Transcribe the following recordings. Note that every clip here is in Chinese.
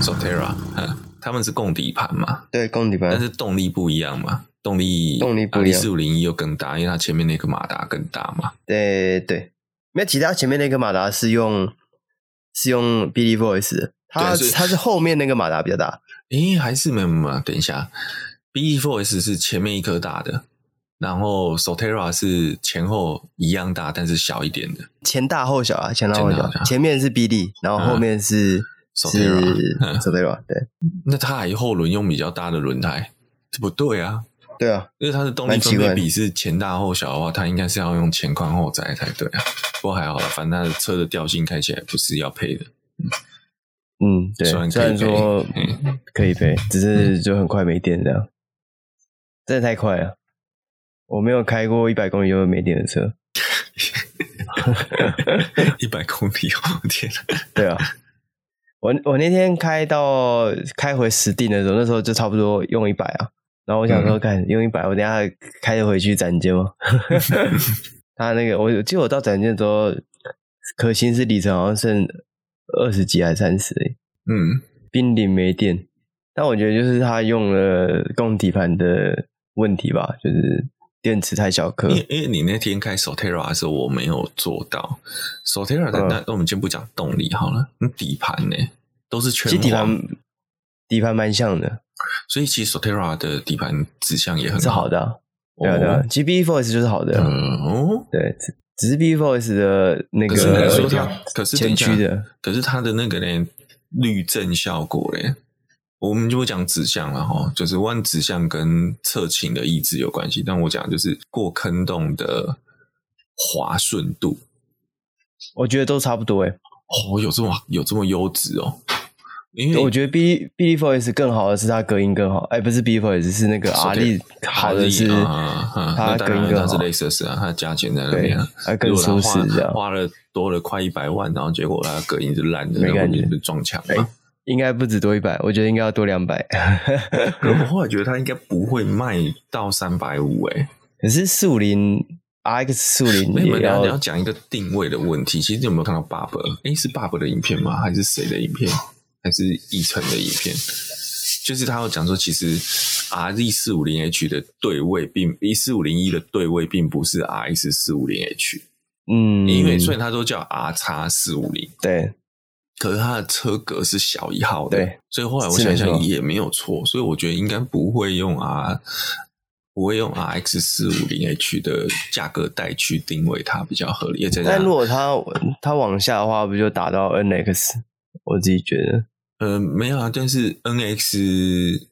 Solterra，他们是共底盘嘛？对，共底盘，但是动力不一样嘛？动力动力不一样，四五零一又更大，因为它前面那个马达更大嘛。对对，没有其他前面那个马达是用是用 BD Voice 的，它它是后面那个马达比较大。诶，还是没有没有，等一下，BD Voice 是前面一颗大的。然后 Solterra 是前后一样大，但是小一点的，前大后小啊，前大后小，前，前面是 BD，然后后面是、嗯、是 Solterra，对。那它还后轮用比较大的轮胎，这不对啊？对啊，因为它的动力分配比是前大后小的话，它应该是要用前宽后窄才对啊。不过还好了，反正它的车的调性开起来不是要配的。嗯，对，虽然，虽然说可以配，只是就很快没电这样，真的太快了。我没有开过一百公里就没电的车，一百公里，我天！对啊，我我那天开到开回石碇的时候，那时候就差不多用一百啊。然后我想说，看用一百，我等下开着回去展间吗？他那个，我记得我到展间的时候，可行驶里程好像剩二十几还是三十？嗯，濒临没电。但我觉得就是他用了供底盘的问题吧，就是。电池太小颗，因为因为你那天开 Solterra 的时候，我没有做到 Solterra 的那，那、嗯、我们先不讲动力好了。那底盘呢，都是全底盘，底盘蛮像的，所以其实 Solterra 的底盘指向也很好是好的、啊，对啊对啊。其实 BD4S 就是好的，哦，对，只是 BD4S 的那个，可是说它，可是前驱的，可是它的那个呢，滤震效果嘞。我们就不讲指向了哈，就是弯指向跟侧倾的意志有关系。但我讲就是过坑洞的滑顺度，我觉得都差不多诶。哦，有这么有这么优质哦？因为我觉得 B BD4S 更好的是它隔音更好。哎，不是 BD4S 是那个阿力好的是它隔音更好。它是 Lexus 啊，它加钱在那边，还更舒适这样。花了多了快一百万，然后结果它隔音是烂的，没感觉，撞墙了。应该不止多一百，我觉得应该要多两百。我后来觉得它应该不会卖到三百五诶。可是四五零 RX 四五零，没有，你要讲一个定位的问题。其实你有没有看到 Bob？诶，是 Bob 的影片吗？还是谁的影片？还是奕成的影片？就是他有讲说，其实 RZ 四五零 H 的对位并一四五零一的对位并不是 RX 四五零 H。嗯，因为所以它都叫 R 叉四五零。对。可是它的车格是小一号的，对，所以后来我想想也没有错，所以我觉得应该不会用 R，不会用 RX 四五零 H 的价格带去定位它比较合理。但如果它它往下的话，不就打到 NX？我自己觉得，呃，没有啊，但是 NX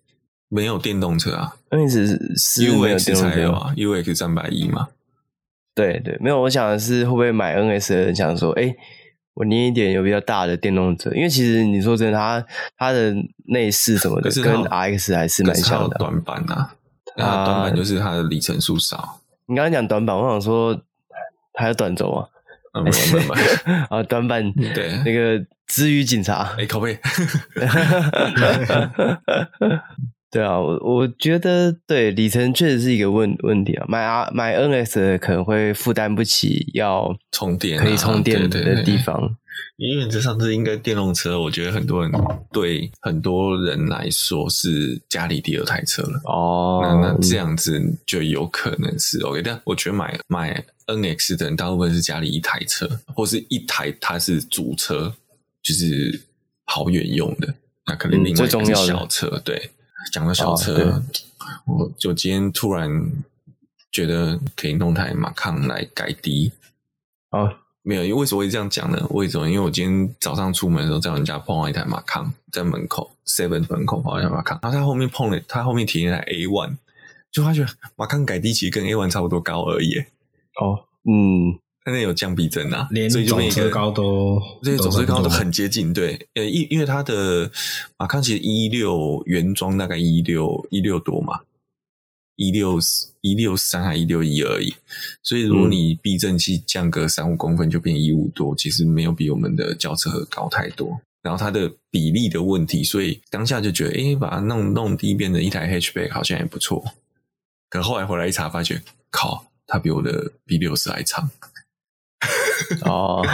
没有电动车啊，NX UX 才有啊，UX 三百一嘛。对对，没有，我想的是会不会买 NX 的人想说，哎。我捏一点有比较大的电动车，因为其实你说真的，它它的内饰什么的跟 RX 还是蛮像的。短板啊，它短板就是它的里程数少。你刚刚讲短板，我想说还有短轴啊，啊，没有短板 啊，短板对那个支语警察，哎，靠背。对啊，我我觉得对里程确实是一个问问题啊。买啊买 NS 可能会负担不起要充电可以充电的地方。因为这上次应该电动车，我觉得很多人对很多人来说是家里第二台车了。哦，那那这样子就有可能是 OK。但我觉得买买 NX 的人大部分是家里一台车，或是一台它是主车，就是跑远用的。那可能另外一个是小车，嗯、对。讲到小车，哦、我就今天突然觉得可以弄台马康来改低。哦，没有，因为为什么会这样讲呢？为什么？因为我今天早上出门的时候，在我们家碰到一台马康，在门口 Seven 门口碰到一台马康，然后他后面碰了，他后面停一台 A One，就发觉马康改低其实跟 A One 差不多高而已。哦，嗯。现在有降避震啊，连总车高都，这些总车高都很接近。对，呃，因因为它的马康其实一六原装大概一六一六多嘛，一六一六三还一六一而已。所以如果你避震器降个三五公分就变一五多，其实没有比我们的轿车高太多。然后它的比例的问题，所以当下就觉得，诶，把它弄弄低变成一台 hatchback 好像也不错。可后来回来一查，发觉靠，它比我的 B 六十还长。哦，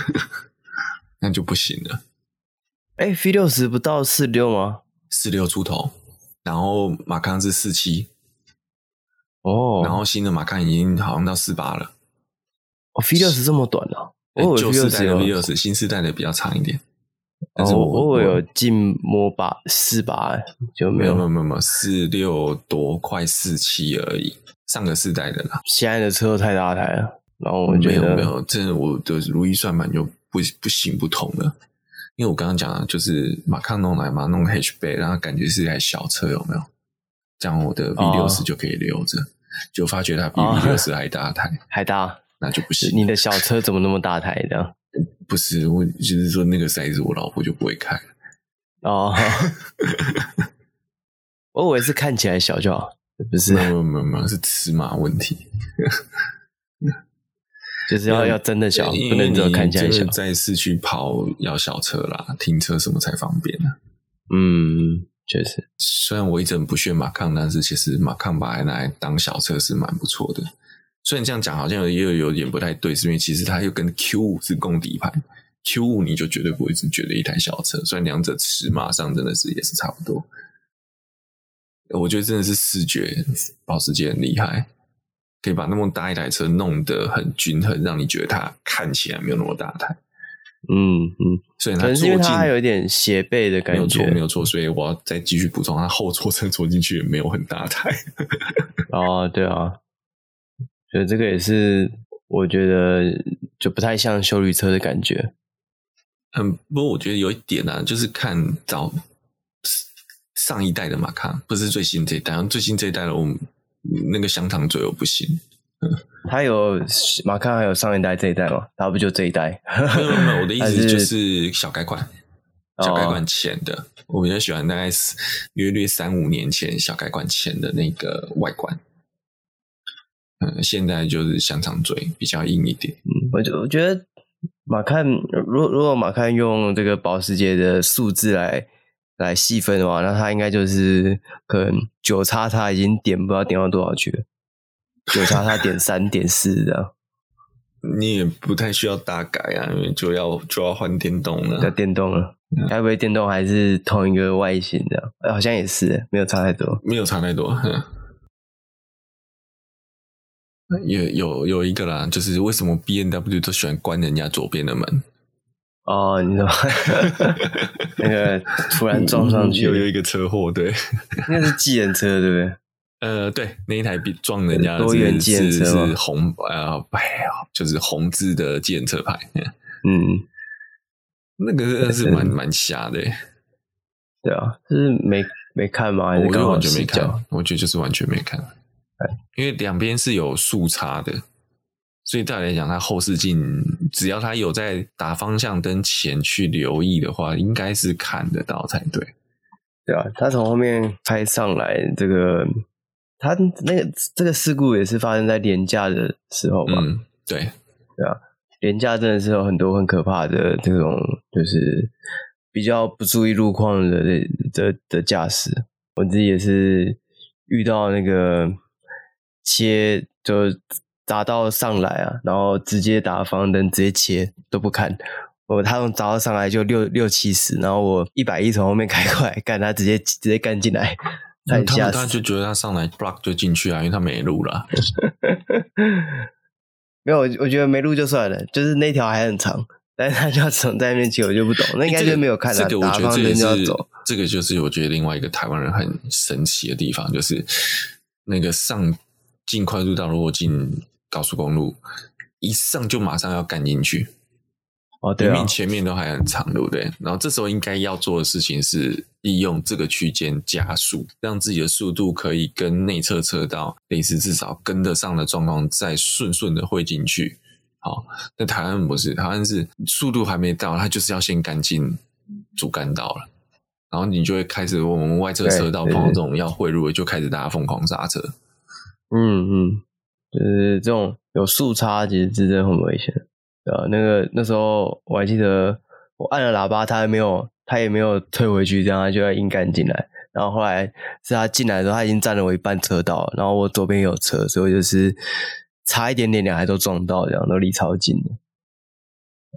那就不行了。哎，V 六十不到四六吗？四六出头，然后马康是四七，哦，然后新的马康已经好像到四八了。哦，V 六十这么短啊？我旧世代的 V 六十，新世代的比较长一点。但是我、哦、我有进摸八四八，就没有没有没有没有四六多，快四七而已。上个世代的啦，现在的车都太大台了。然后我觉得没有没有，真的我的如意算盘就不不行不通了。因为我刚刚讲的就是马康弄来嘛，弄 hatchback，然后感觉是一台小车，有没有？这样我的 V 六十就可以留着，就、哦、发觉它比 V 六 十还大台，还大，那就不行。你的小车怎么那么大台的？不是，我就是说那个 size 我老婆就不会开。哦，我以为是看起来小就好，不是？没有没有没有，是尺码问题。就是要要真的小，不能只看起来小。在市区跑要小车啦，停车什么才方便呢？嗯，确实。虽然我一直很不屑马康，但是其实马康把它拿来当小车是蛮不错的。虽然这样讲好像又有有点不太对，是因为其实它又跟 Q 五是共底盘，Q 五你就绝对不会是觉得一台小车。虽然两者尺码上真的是也是差不多，我觉得真的是视觉保时捷很厉害。可以把那么大一台车弄得很均衡，让你觉得它看起来没有那么大台。嗯嗯，所以它可能是因为它有一点斜背的感觉，没有错没有错。所以我要再继续补充，它后座车坐进去也没有很大台。哦，对啊，所以这个也是我觉得就不太像修理车的感觉。嗯，不过我觉得有一点啊，就是看早上一代的马卡，不是最新这一代，最新这一代的我们。那个香肠嘴我不行，他有马康，还有上一代这一代吗？他不就这一代？没有没有，我的意思 就是小改款，小改款前的，哦、我比较喜欢大概约略三五年前小改款前的那个外观。嗯，现在就是香肠嘴比较硬一点。嗯，我就我觉得马看，如果如果马看用这个保时捷的数字来。来细分的话，那它应该就是可能九叉叉已经点不知道点到多少去了，九叉叉点 三点四这样。你也不太需要大改啊，因为就要就要换电动了。要电动了，该、嗯、不会电动还是同一个外形这样？好像也是，没有差太多，没有差太多。嗯、有有有一个啦，就是为什么 B N W 都喜欢关人家左边的门？哦，你知道 那个突然撞上去，又有一个车祸，对，那是计程车，对不对？呃，对，那一台比撞人家的多元计程车。是红呃，哎呀，就是红字的计程车牌，嗯，那个真的是蛮 蛮瞎的，对啊，就是没没看吗？还是我完全没看，我觉得就是完全没看，因为两边是有速差的。所以，大来讲，它后视镜只要它有在打方向灯前去留意的话，应该是看得到才对。对啊，他从后面拍上来，这个他那个这个事故也是发生在连假的时候嘛？嗯，对，对啊，连假真的是有很多很可怕的这种，就是比较不注意路况的的的驾驶。我自己也是遇到那个切就。匝道上来啊，然后直接打方向灯，直接切都不看。我他从匝道上来就六六七十，然后我一百一从后面开过来，干他直接直接干进来，他他他就觉得他上来 block 就进去啊，因为他没路了。没有，我我觉得没路就算了，就是那条还很长，但是他就要从在那边切，我就不懂。那应该就没有看到、欸这个、打方向灯就要走。这个就是我觉得另外一个台湾人很神奇的地方，就是那个上进快速道如果进。高速公路一上就马上要干进去，哦，对，明明前面都还很长，对不对？然后这时候应该要做的事情是利用这个区间加速，让自己的速度可以跟内侧车道类似，至少跟得上的状况，再顺顺的汇进去。好，那台湾不是，台湾是速度还没到，它就是要先干进主干道了，然后你就会开始我们外侧车道碰到这种要汇入，就开始大家疯狂刹车。嗯嗯。就是这种有速差，其实真的很危险，对吧？那个那时候我还记得，我按了喇叭，他还没有，他也没有退回去，这样他就要硬干进来。然后后来是他进来的时候，他已经占了我一半车道，然后我左边有车，所以就是差一点点，两台都撞到，这样都离超近的。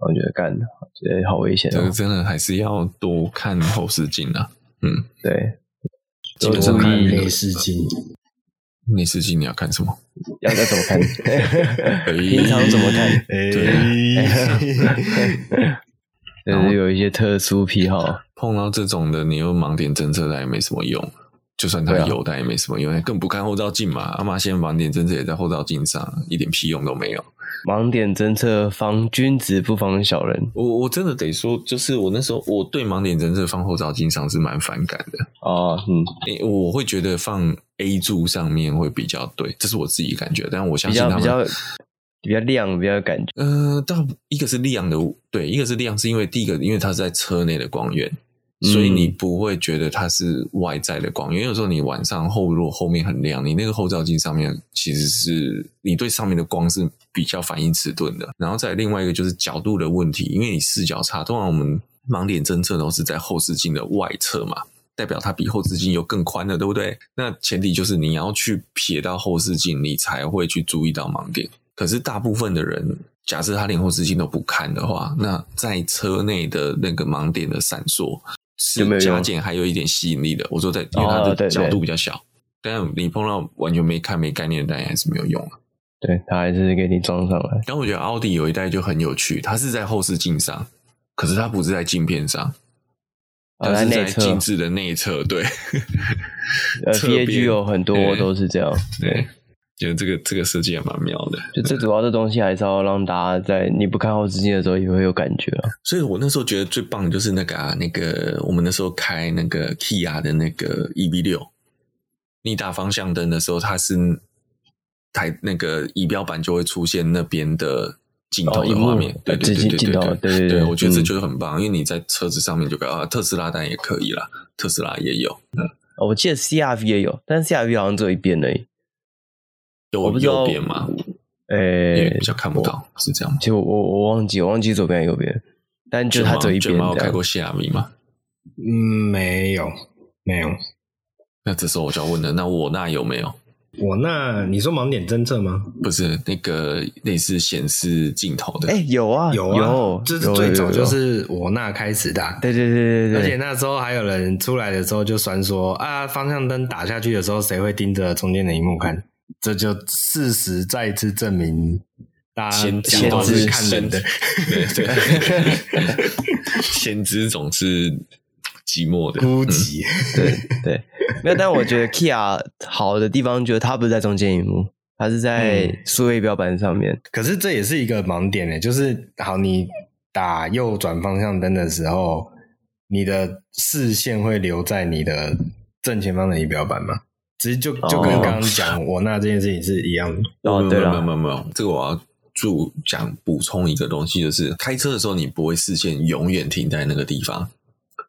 我觉得干的，觉得好危险。这个真的还是要多看后视镜啊。嗯，对，基本上看内视镜。内视镜你要看什么？要要怎么看？平常怎么看？对，就是有一些特殊癖好。碰到这种的，你又盲点侦测，它也没什么用。就算它有，但也没什么用，更不看后照镜嘛。阿妈现在盲点侦测也在后照镜上，一点屁用都没有。盲点侦测防君子不防小人。我我真的得说，就是我那时候我对盲点侦测放后照镜上是蛮反感的哦。嗯，我会觉得放 A 柱上面会比较对，这是我自己感觉。但我相信他们比较比较亮，比较有感觉。呃，但一个是亮的，对，一个是亮，是因为第一个，因为它是在车内的光源。所以你不会觉得它是外在的光，因为有时候你晚上后如果后面很亮，你那个后照镜上面其实是你对上面的光是比较反应迟钝的。然后再另外一个就是角度的问题，因为你视角差，通常我们盲点侦测都是在后视镜的外侧嘛，代表它比后视镜又更宽了，对不对？那前提就是你要去瞥到后视镜，你才会去注意到盲点。可是大部分的人，假设他连后视镜都不看的话，那在车内的那个盲点的闪烁。是加减还有一点吸引力的。我说在，因为它的角度比较小，哦、对对，但你碰到完全没看没概念的，但还是没有用啊。对，它还是给你装上来。但我觉得奥迪有一代就很有趣，它是在后视镜上，可是它不是在镜片上，它是在镜子的内侧。对，呃，PAG 有很多都是这样。对。对觉得这个这个设计也蛮妙的，就最主要的东西还是要让大家在你不看后视镜的时候也会有感觉啊。所以我那时候觉得最棒的就是那个那个我们那时候开那个 Kia 的那个 E V 六，你打方向灯的时候，它是台那个仪表板就会出现那边的镜头的画面，对对对对对对对对，我觉得这就是很棒，因为你在车子上面就啊，特斯拉当然也可以啦，特斯拉也有，嗯，我记得 C R V 也有，但 C R V 好像只有一边呢。有右边吗？诶、欸，比较看不到，是这样吗？就我我忘记我忘记左边右边，但就他这一边。有开过 CR-V 吗？嗯，没有，没有。那这时候我就要问了，那我那有没有？我那你说盲点侦测吗？不是那个类似显示镜头的。哎、欸，有啊，有啊，有，这是最早就是我那开始的。对对对对对。而且那时候还有人出来的时候就酸说啊，方向灯打下去的时候，谁会盯着中间的荧幕看？这就事实再次证明，大家先知都是看人的，对对，先知总是寂寞的，孤寂，对对。没有，但我觉得 Kia 好的地方，就是它不是在中间一幕，它是在数位标板上面。可是这也是一个盲点诶，就是好，你打右转方向灯的时候，你的视线会留在你的正前方的仪表板吗？其实就就跟刚刚讲我那这件事情是一样的。哦，对了，没有没有没有，这个我要注讲补充一个东西，就是开车的时候你不会视线永远停在那个地方，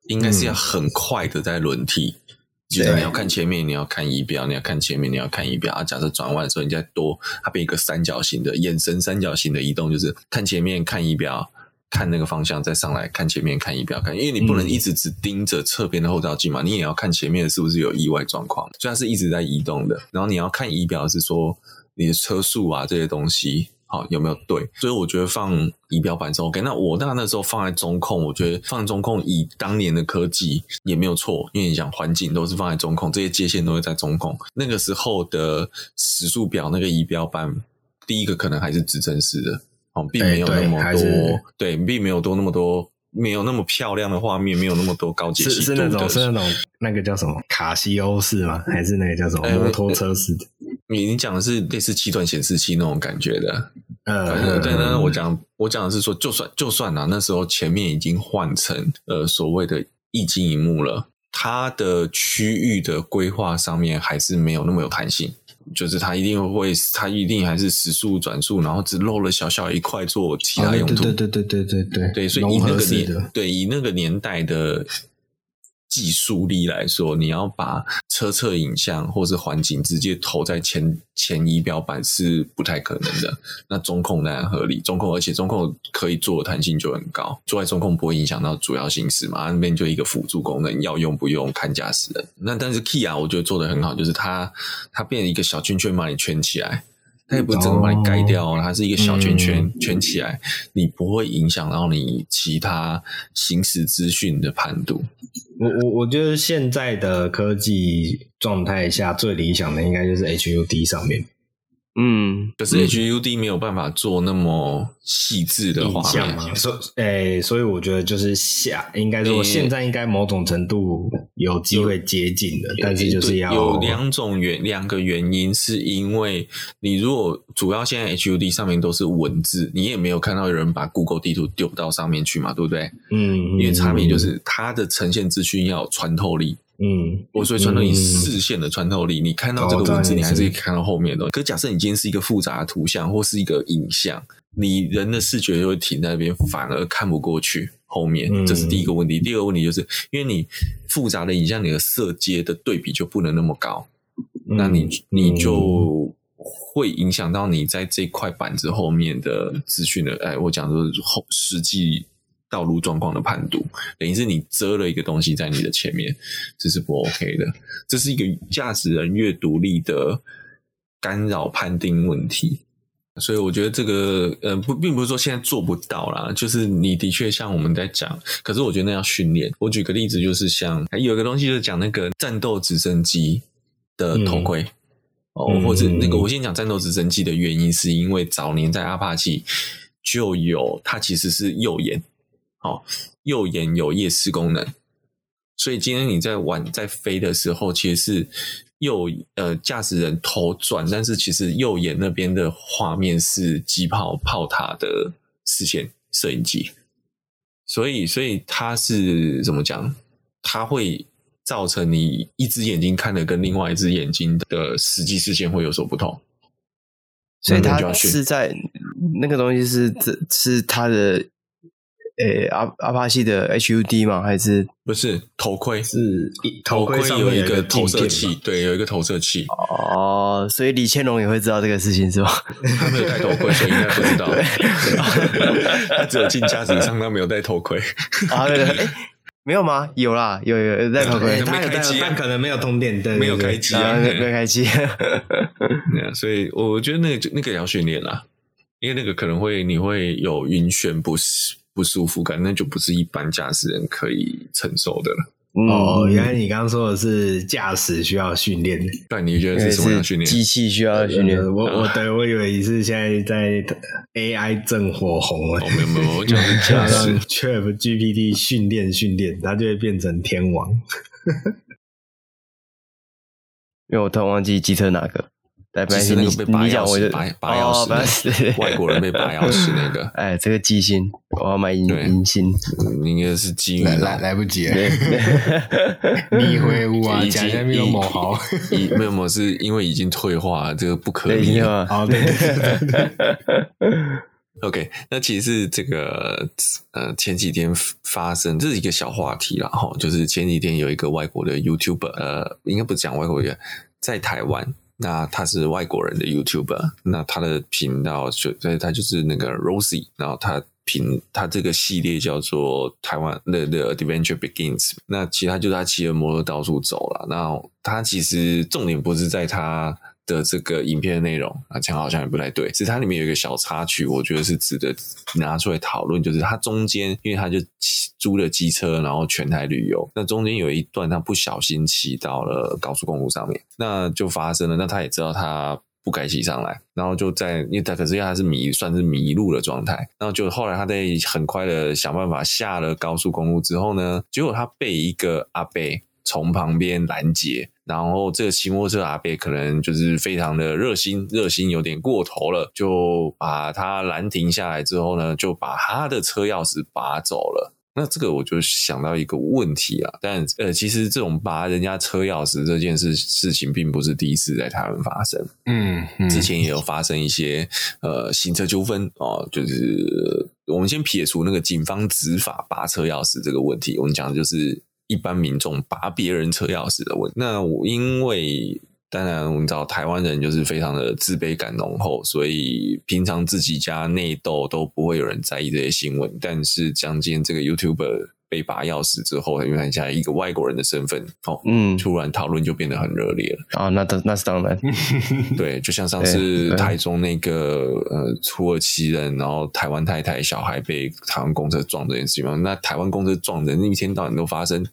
应该是要很快的在轮替。嗯、就是你要看前面，你要看仪表，你要看前面，你要看仪表。啊，假设转弯的时候，你再多，它变一个三角形的眼神三角形的移动，就是看前面，看仪表。看那个方向，再上来看前面，看仪表，看，因为你不能一直只盯着侧边的后照镜嘛，你也要看前面是不是有意外状况。虽然是一直在移动的，然后你要看仪表，是说你的车速啊这些东西，好有没有对？所以我觉得放仪表板是 OK。那我那那时候放在中控，我觉得放中控以当年的科技也没有错，因为你讲环境都是放在中控，这些界限都会在中控。那个时候的时速表那个仪表板，第一个可能还是指针式的。哦，并没有那么多，对，对，并没有多那么多，没有那么漂亮的画面，没有那么多高解析度的。是是那种，是那种那个叫什么卡西欧式吗？还是那个叫什么摩托车式的？你你讲的是类似七段显示器那种感觉的。呃，对，那我讲我讲的是说，就算就算啊，那时候前面已经换成呃所谓的液晶一幕了，它的区域的规划上面还是没有那么有弹性。就是它一定会，它一定还是时速转速，然后只漏了小小一块做其他用途。对对对对对对对。对，所以以那个年，对以那个年代的。技术力来说，你要把车侧影像或是环境直接投在前前仪表板是不太可能的。那中控当然合理，中控而且中控可以做的弹性就很高，坐在中控不会影响到主要行驶嘛，那边就一个辅助功能，要用不用看驾驶人。那但是 Kia 我觉得做的很好，就是它它变一个小圈圈把你圈起来。它也不会整个把你盖掉，哦、它是一个小圈圈、嗯、圈起来，你不会影响到你其他行驶资讯的判读。我我我觉得现在的科技状态下最理想的应该就是 HUD 上面。嗯，可是 HUD 没有办法做那么细致的画面嘛，所诶、欸，所以我觉得就是下，应该说现在应该某种程度有机会接近的，欸、但是就是要有两种原两个原因，是因为你如果主要现在 HUD 上面都是文字，你也没有看到有人把 Google 地图丢到上面去嘛，对不对？嗯，因为差别就是它的呈现资讯要有穿透力。嗯，我所以穿透你视线的穿透力，嗯、你看到这个文字，你还是可以看到后面的东西。可假设你今天是一个复杂的图像或是一个影像，你人的视觉就会停在那边，反而看不过去后面。这是第一个问题。嗯、第二个问题就是，因为你复杂的影像，你的色阶的对比就不能那么高，嗯、那你你就会影响到你在这块板子后面的资讯的。哎，我讲的是后实际。道路状况的判读，等于是你遮了一个东西在你的前面，这是不 OK 的。这是一个驾驶人阅读力的干扰判定问题。所以我觉得这个呃不，并不是说现在做不到啦，就是你的确像我们在讲，可是我觉得那要训练。我举个例子，就是像有一个东西就是讲那个战斗直升机的头盔、嗯、哦，或者那个我先讲战斗直升机的原因，是因为早年在阿帕奇就有，它其实是右眼。好，右眼有夜视功能，所以今天你在玩在飞的时候，其实是右呃驾驶人头转，但是其实右眼那边的画面是机炮炮塔的视线摄影机，所以所以它是怎么讲？它会造成你一只眼睛看的跟另外一只眼睛的实际视线会有所不同，所以它是在那个东西是这是它的。诶，阿阿帕奇的 HUD 吗？还是不是头盔？是头盔上有一个投射器，对，有一个投射器。哦，所以李千龙也会知道这个事情是吧？他没有戴头盔，所以应该不知道。他只有进驾驶舱，他没有戴头盔。啊，对对，诶，没有吗？有啦，有有有戴头盔，他可能没有通电，对，没有开机啊，没有开机。所以我觉得那个那个也要训练啦，因为那个可能会你会有晕眩不适。不舒服感，那就不是一般驾驶人可以承受的了。哦，原来你刚刚说的是驾驶需要训练，但，你觉得是什么样训练？机器需要训练。我我对我以为你是现在在 AI 正火红了。哦，没有没有，我讲的是驾驶。ChatGPT 训练训练，它就会变成天王。因为我突然忘记机车哪个。对，不是那个被拔钥匙、拔拔钥匙，外国人被拔钥匙那个。哎，这个机芯，我要买银银芯。应该是机来来来不及了。你会误啊？假假没有某好，没有某是因为已经退化，这个不可逆了。好，对对对。OK，那其实是这个呃前几天发生，这是一个小话题啦哈，就是前几天有一个外国的 YouTuber，呃，应该不是讲外国人，在台湾。那他是外国人的 YouTuber，那他的频道就所以，他就是那个 Rosie，然后他频他这个系列叫做台湾的的 Adventure Begins。那其他就是他骑着摩托到处走了，那他其实重点不是在他。的这个影片的内容啊，讲好像也不太对。其实它里面有一个小插曲，我觉得是值得拿出来讨论。就是它中间，因为他就租了机车，然后全台旅游。那中间有一段，他不小心骑到了高速公路上面，那就发生了。那他也知道他不该骑上来，然后就在，因为他可是因为他是迷，算是迷路的状态。然后就后来他在很快的想办法下了高速公路之后呢，结果他被一个阿伯从旁边拦截。然后这个骑摩托车阿伯可能就是非常的热心，热心有点过头了，就把他拦停下来之后呢，就把他的车钥匙拔走了。那这个我就想到一个问题啊，但呃，其实这种拔人家车钥匙这件事事情，并不是第一次在台湾发生。嗯，嗯，之前也有发生一些呃行车纠纷哦，就是我们先撇除那个警方执法拔车钥匙这个问题，我们讲的就是。一般民众拔别人车钥匙的问题，那我因为当然我们知道台湾人就是非常的自卑感浓厚，所以平常自己家内斗都不会有人在意这些新闻。但是将今天这个 YouTuber 被拔钥匙之后，因为他现一个外国人的身份，哦，嗯，突然讨论就变得很热烈了。啊，那那是当然，对，就像上次台中那个呃土耳其人，然后台湾太太小孩被台湾公车撞这件事情嘛，那台湾公车撞人一天到晚都发生，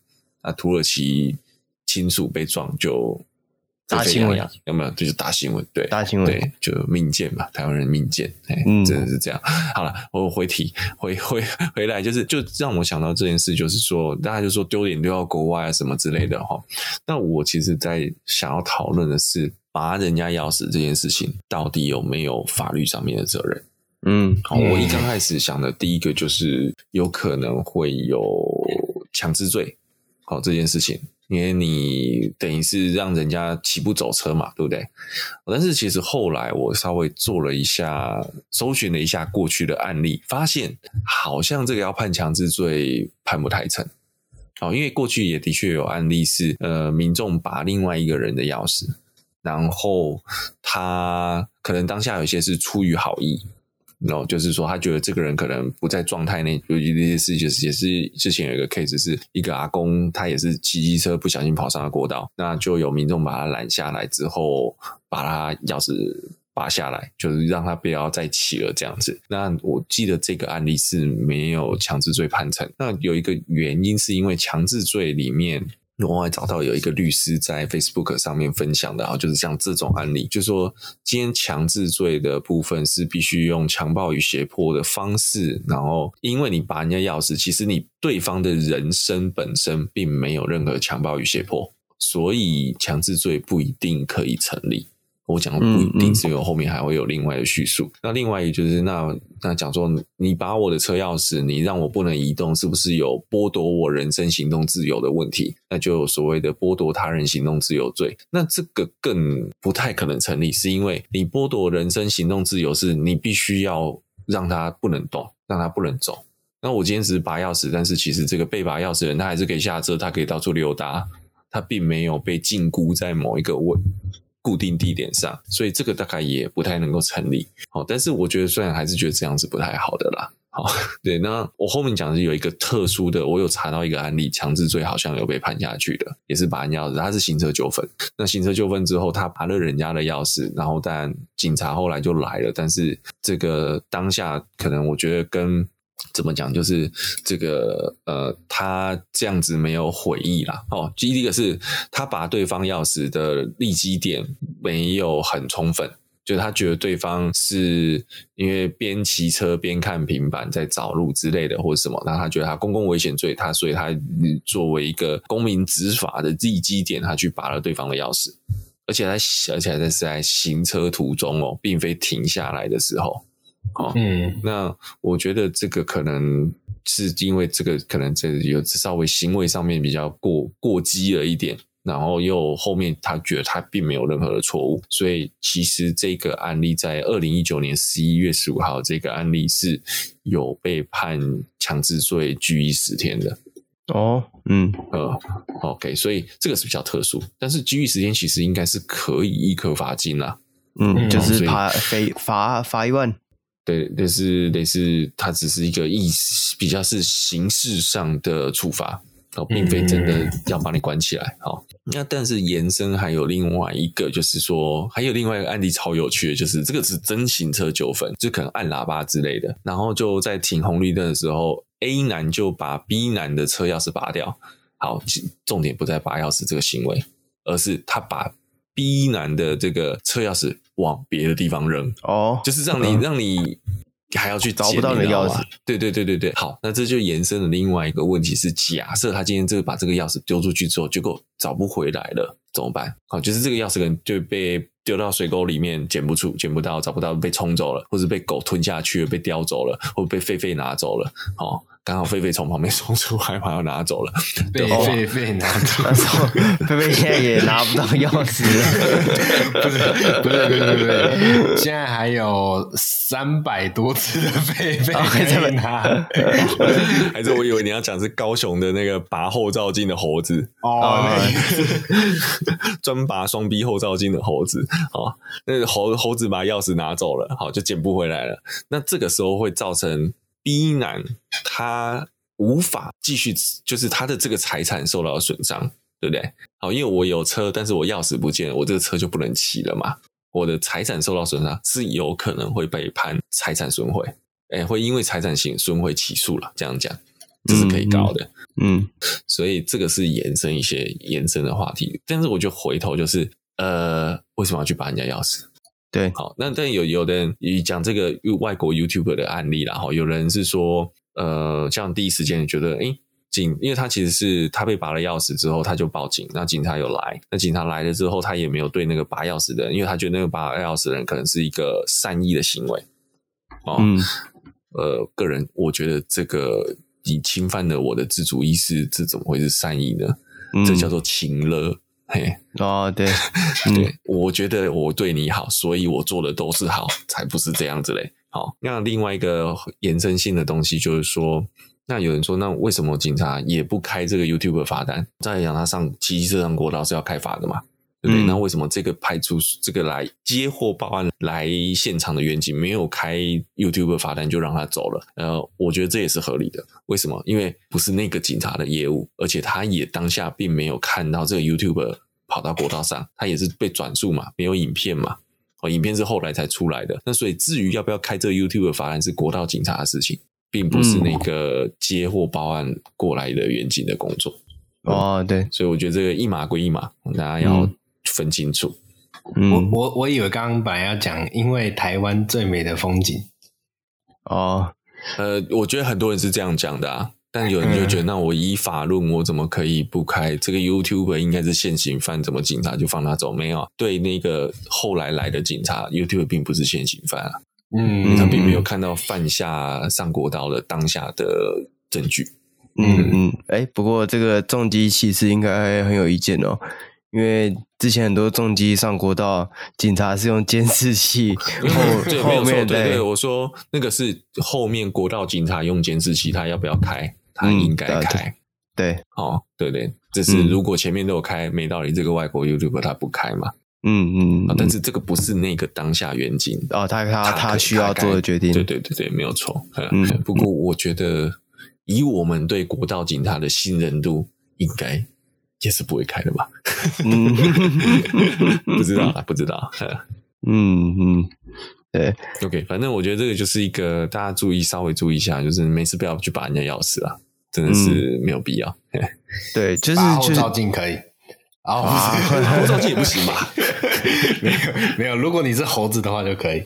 那土耳其亲属被撞就。大新闻有没有？就是大新闻，对，大新闻，对，就命贱嘛，台湾人命贱，哎，嗯，真的是这样。好了，我回题，回回回来，就是就让我想到这件事，就是说，大家就说丢脸丢到国外啊什么之类的哈。那我其实，在想要讨论的是，拔人家钥匙这件事情，到底有没有法律上面的责任？嗯，好，我一刚开始想的第一个就是有可能会有强制罪，好，这件事情。因为你等于是让人家起步走车嘛，对不对？但是其实后来我稍微做了一下，搜寻了一下过去的案例，发现好像这个要判强制罪判不太成。哦，因为过去也的确有案例是，呃，民众把另外一个人的钥匙，然后他可能当下有些是出于好意。然后就是说，他觉得这个人可能不在状态内，尤其这些事，就是也是之前有一个 case，是一个阿公，他也是骑机车不小心跑上了国道，那就有民众把他拦下来之后，把他钥匙拔下来，就是让他不要再骑了这样子。那我记得这个案例是没有强制罪判成，那有一个原因是因为强制罪里面。我还找到有一个律师在 Facebook 上面分享的，啊就是像这种案例，就是说今天强制罪的部分是必须用强暴与胁迫的方式，然后因为你拔人家钥匙，其实你对方的人生本身并没有任何强暴与胁迫，所以强制罪不一定可以成立。我讲的不一定，是因为后面还会有另外的叙述。嗯嗯、那另外一就是，那那讲说，你拔我的车钥匙，你让我不能移动，是不是有剥夺我人身行动自由的问题？那就有所谓的剥夺他人行动自由罪。那这个更不太可能成立，是因为你剥夺人身行动自由，是你必须要让他不能动，让他不能走。那我今天只是拔钥匙，但是其实这个被拔钥匙的人，他还是可以下车，他可以到处溜达，他并没有被禁锢在某一个位。固定地点上，所以这个大概也不太能够成立。好，但是我觉得虽然还是觉得这样子不太好的啦。好，对，那我后面讲的是有一个特殊的，我有查到一个案例，强制罪好像有被判下去的，也是拔人钥匙，他是行车纠纷。那行车纠纷之后，他拔了人家的钥匙，然后但警察后来就来了，但是这个当下可能我觉得跟。怎么讲？就是这个呃，他这样子没有悔意啦。哦，第一个是他拔对方钥匙的立基点没有很充分，就是他觉得对方是因为边骑车边看平板在找路之类的，或者什么，那他觉得他公共危险罪，他所以他作为一个公民执法的立基点，他去拔了对方的钥匙，而且他而且还是在行车途中哦，并非停下来的时候。哦，嗯，那我觉得这个可能是因为这个可能这有稍微行为上面比较过过激了一点，然后又后面他觉得他并没有任何的错误，所以其实这个案例在二零一九年十一月十五号这个案例是有被判强制罪拘役十天的。哦，嗯，呃，OK，所以这个是比较特殊，但是拘役十天其实应该是可以易科罚金啦，嗯，就是罚罚罚罚一万。对，类似类似，它只是一个意思，比较是形式上的处罚，哦，并非真的要把你关起来。好，那但是延伸还有另外一个，就是说还有另外一个案例超有趣的，就是这个是真行车纠纷，就可能按喇叭之类的，然后就在停红绿灯的时候，A 男就把 B 男的车钥匙拔掉。好，重点不在拔钥匙这个行为，而是他把 B 男的这个车钥匙。往别的地方扔哦，就是让你、嗯、让你还要去找不到你的钥匙。对对对对对，好，那这就延伸了另外一个问题是：假设他今天这个把这个钥匙丢出去之后，结果找不回来了，怎么办？好，就是这个钥匙可能就被丢到水沟里面，捡不出、捡不到、找不到，被冲走了，或者被狗吞下去了，被叼走了，或者被狒狒拿走了。好。刚好狒狒从旁边冲出来，把它拿走了。被狒狒拿走，狒狒现在也拿不到钥匙了。不是，不是，不是，不是，现在还有三百多只的狒狒可以拿。还是我以为你要讲是高雄的那个拔后照镜的猴子哦，专拔双臂后照镜的猴子。哦，那猴猴子把钥匙拿走了，好，就捡不回来了。那这个时候会造成。B 男他无法继续，就是他的这个财产受到损伤，对不对？好，因为我有车，但是我钥匙不见了，我这个车就不能骑了嘛。我的财产受到损伤，是有可能会被判财产损毁，哎，会因为财产性损毁起诉了。这样讲，这是可以告的。嗯，嗯，所以这个是延伸一些延伸的话题。但是我就回头就是，呃，为什么要去拔人家钥匙？对，好，那但有有的人讲这个外国 YouTuber 的案例啦，哈，有人是说，呃，这样第一时间觉得，诶警，因为他其实是他被拔了钥匙之后，他就报警，那警察有来，那警察来了之后，他也没有对那个拔钥匙的人，因为他觉得那个拔钥匙的人可能是一个善意的行为，哦，嗯、呃，个人我觉得这个你侵犯了我的自主意识，这怎么会是善意呢？嗯、这叫做情勒。嘿，哦，对，对，嗯、我觉得我对你好，所以我做的都是好，才不是这样子嘞。好，那另外一个延伸性的东西就是说，那有人说，那为什么警察也不开这个 YouTube 罚单？再讲他上骑机车上国道是要开罚的嘛？对不对？嗯、那为什么这个派出这个来接货报案来现场的员警没有开 YouTube 罚单就让他走了？呃，我觉得这也是合理的。为什么？因为不是那个警察的业务，而且他也当下并没有看到这个 YouTube 跑到国道上，他也是被转述嘛，没有影片嘛。哦，影片是后来才出来的。那所以至于要不要开这个 YouTube 罚单，是国道警察的事情，并不是那个接货报案过来的员警的工作。嗯、哦，对，所以我觉得这个一码归一码，大家要分清楚。嗯、我我我以为刚刚本来要讲，因为台湾最美的风景。哦，呃，我觉得很多人是这样讲的啊，但有人就觉得，那我依法论，我怎么可以不开这个 YouTube？应该是现行犯，怎么警察就放他走？没有，对那个后来来的警察，YouTube 并不是现行犯啊。嗯，他并没有看到犯下上国道的当下的证据。嗯嗯，哎、欸，不过这个重机骑士应该很有意见哦。因为之前很多重机上国道，警察是用监视器 后对后面对对，我说那个是后面国道警察用监视器，他要不要开？他应该开。对，哦，对对，这是如果前面都有开，没道理这个外国 YouTuber 他不开嘛？嗯嗯，但是这个不是那个当下远景哦，他他他需要做的决定，对对对对，没有错。嗯，不过我觉得以我们对国道警察的信任度，应该。也是不会开的吧？嗯，不知道啊，不知道。嗯嗯，对，OK，反正我觉得这个就是一个大家注意，稍微注意一下，就是没事不要去拔人家钥匙啊，真的是没有必要。嗯、对，就是后照镜可以，啊，后照镜也不行吧？没有没有，如果你是猴子的话就可以。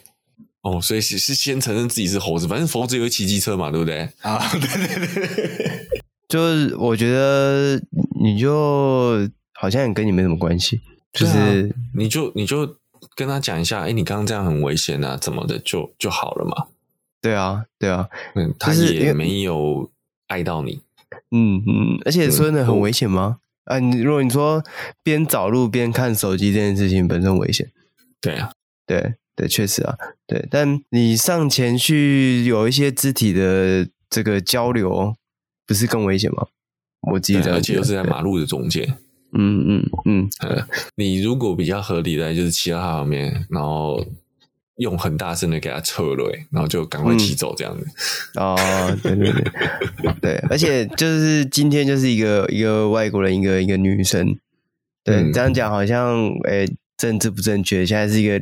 哦，所以是是先承认自己是猴子，反正猴子也会骑机车嘛，对不对？啊，对对对对。就是我觉得你就好像也跟你没什么关系，就是、啊、你就你就跟他讲一下，哎、欸，你刚刚这样很危险啊，怎么的就就好了嘛。对啊，对啊，嗯，他也没有爱到你，嗯嗯，而且说真的很危险吗？啊，你如果你说边找路边看手机这件事情本身危险，对啊，对对，确实啊，对，但你上前去有一些肢体的这个交流。不是更危险吗？我记得，而且又是在马路的中间。嗯嗯嗯，呃，你如果比较合理的，就是骑到他旁边，然后用很大声的给他撤雷，然后就赶快骑走这样子。嗯、哦，对对对，对，而且就是今天就是一个一个外国人，一个一个女生，对，嗯、这样讲好像诶。欸政治不正确，现在是一个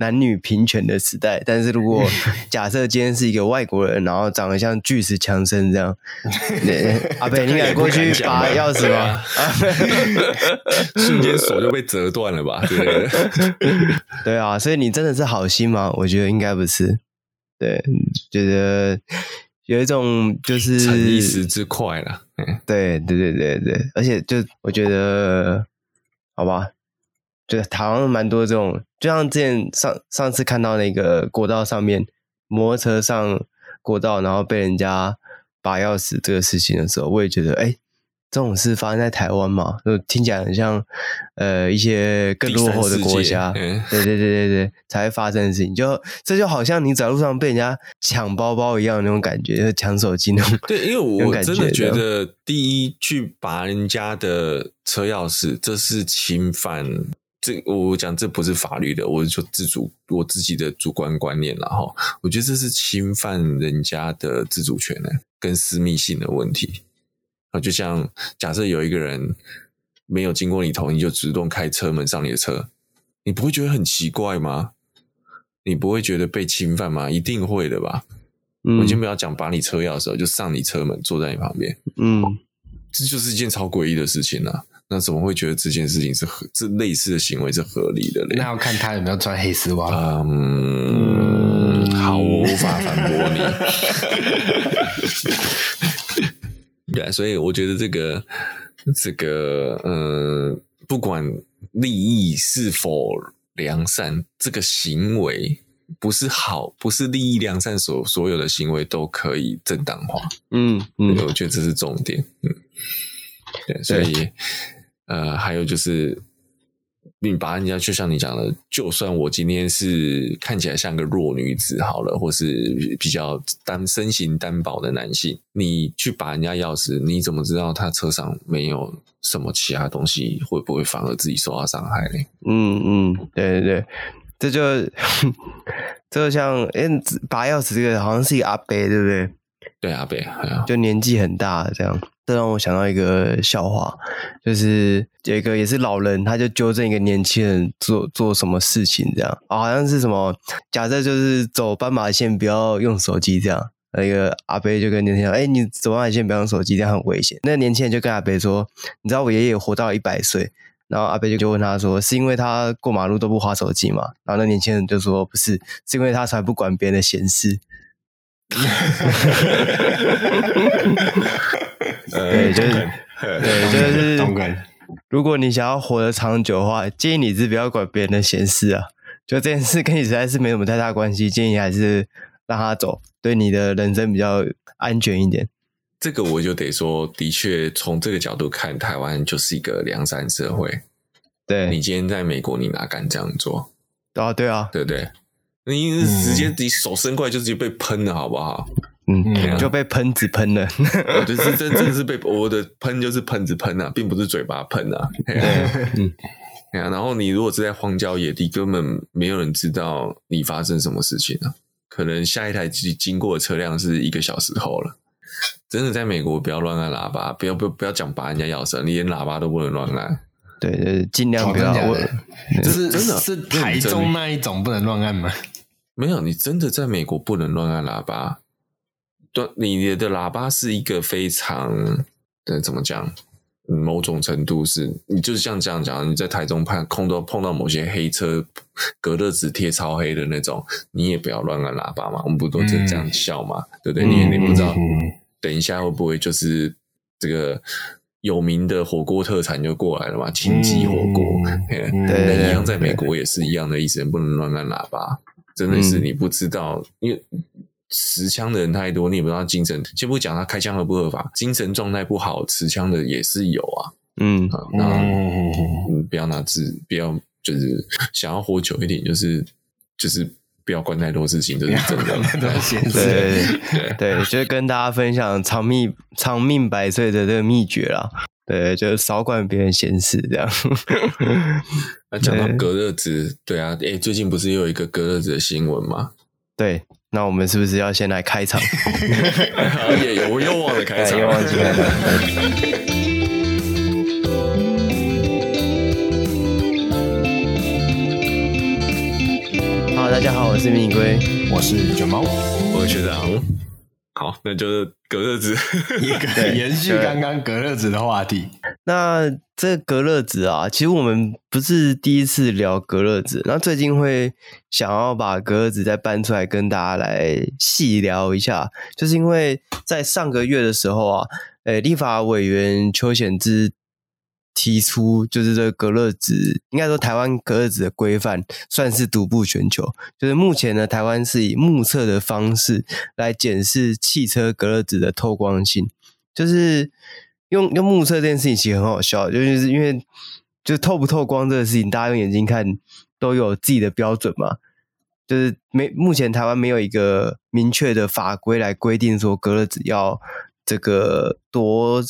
男女平权的时代。但是如果 假设今天是一个外国人，然后长得像巨石强森这样，阿北，你敢过去拔钥匙吗？瞬间手就被折断了吧？对，对啊，所以你真的是好心吗？我觉得应该不是。对，觉得有一种就是逞一时之快了。对，对，对，对，对，而且就我觉得，好吧。对，台湾蛮多这种，就像之前上上次看到那个国道上面摩托车上国道，然后被人家拔钥匙这个事情的时候，我也觉得，哎，这种事发生在台湾嘛，就听起来很像呃一些更落后的国家，对对对对对，才会发生的事情。就这就好像你在路上被人家抢包包一样那种感觉，就是抢手机那种。对，因为我真的觉得，第一去拔人家的车钥匙，这是侵犯。这我讲这不是法律的，我是说自主我自己的主观观念了哈。我觉得这是侵犯人家的自主权呢。跟私密性的问题。啊，就像假设有一个人没有经过你同意就主动开车门上你的车，你不会觉得很奇怪吗？你不会觉得被侵犯吗？一定会的吧。嗯，我先不要讲把你车钥匙就上你车门，坐在你旁边。嗯，这就是一件超诡异的事情啊。那怎么会觉得这件事情是合这类似的行为是合理的嘞？那要看他有没有穿黑丝袜。嗯，好，我无法反驳你。对，所以我觉得这个这个嗯，不管利益是否良善，这个行为。不是好，不是利益良善所，所所有的行为都可以正当化。嗯嗯，我觉得这是重点。嗯，对，所以对呃，还有就是，你把人家就像你讲的，就算我今天是看起来像个弱女子好了，或是比较单身形单薄的男性，你去把人家钥匙，你怎么知道他车上没有什么其他东西？会不会反而自己受到伤害呢？嗯嗯，对对对。这就，这就像，哎，拔钥匙这个好像是一个阿伯，对不对？对，阿伯，就年纪很大这样。这让我想到一个笑话，就是有一个也是老人，他就纠正一个年轻人做做什么事情这样。哦，好像是什么，假设就是走斑马线不要用手机这样。那个阿伯就跟年轻人说：“哎，你走斑马线不要用手机，这样很危险。”那个年轻人就跟阿伯说：“你知道我爷爷活到一百岁。”然后阿伯就就问他说：“是因为他过马路都不滑手机嘛？”然后那年轻人就说：“不是，是因为他才不管别人的闲事。” 对，就是对，就是。如果你想要活得长久的话，建议你是不要管别人的闲事啊。就这件事跟你实在是没什么太大关系，建议还是让他走，对你的人生比较安全一点。这个我就得说，的确从这个角度看，台湾就是一个良善社会。对，你今天在美国，你哪敢这样做？啊，对啊，对不对？你直接你手伸过来就直接被喷了，好不好？嗯，啊、就被喷子喷了。我就是真真是被我的喷就是喷子喷啊，并不是嘴巴喷啊。嗯，然后你如果是在荒郊野地，根本没有人知道你发生什么事情啊。可能下一台经经过的车辆是一个小时后了。真的在美国，不要乱按喇叭，不要不要不要讲拔人家钥匙，你连喇叭都不能乱按。对对，尽量不要。这是真的是台中那一种不能乱按吗？没有，你真的在美国不能乱按喇叭。对，你的喇叭是一个非常的怎么讲？某种程度是你就是像这样讲，你在台中碰碰到碰到某些黑车，隔热纸贴超黑的那种，你也不要乱按喇叭嘛。我们不都是这样笑嘛？嗯、对不对？你也你不知道。等一下会不会就是这个有名的火锅特产就过来了嘛？清鸡火锅，对，一样在美国也是一样的意思，不能乱按喇叭。真的是你不知道，因为持枪的人太多，你也不知道精神。先不讲他开枪合不合法，精神状态不好持枪的也是有啊。嗯，然后嗯，不要拿自，不要就是 想要活久一点，就是就是。不要管太多事情，这是真的。对 对对，就是跟大家分享长命长命百岁的这个秘诀啦。对，就是少管别人闲事，这样。那讲到隔热纸，对啊，哎，最近不是又有一个隔热纸的新闻吗？对，那我们是不是要先来开场？也有，我又忘了开场，又忘记开场。大家好，我是蜜龟，我是卷毛，我是学长。好，那就是隔热纸，一个延续刚刚隔热纸的话题。那这个隔热纸啊，其实我们不是第一次聊隔热纸，那最近会想要把隔热纸再搬出来跟大家来细聊一下，就是因为在上个月的时候啊，诶，立法委员邱显智。提出就是这个隔热纸，应该说台湾隔热纸的规范算是独步全球。就是目前呢，台湾是以目测的方式来检视汽车隔热纸的透光性。就是用用目测这件事情其实很好笑，就是因为就透不透光这个事情，大家用眼睛看都有自己的标准嘛。就是没目前台湾没有一个明确的法规来规定说隔热纸要这个多。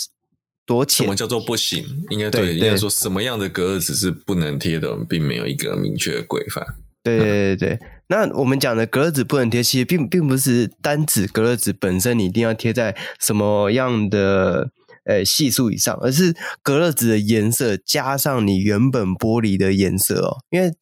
多浅？什么叫做不行？应该对，应该说什么样的隔热纸是不能贴的，并没有一个明确的规范。对对对对，那我们讲的隔热纸不能贴，其实并并不是单指隔热纸本身，你一定要贴在什么样的呃系数以上，而是隔热纸的颜色加上你原本玻璃的颜色哦。因为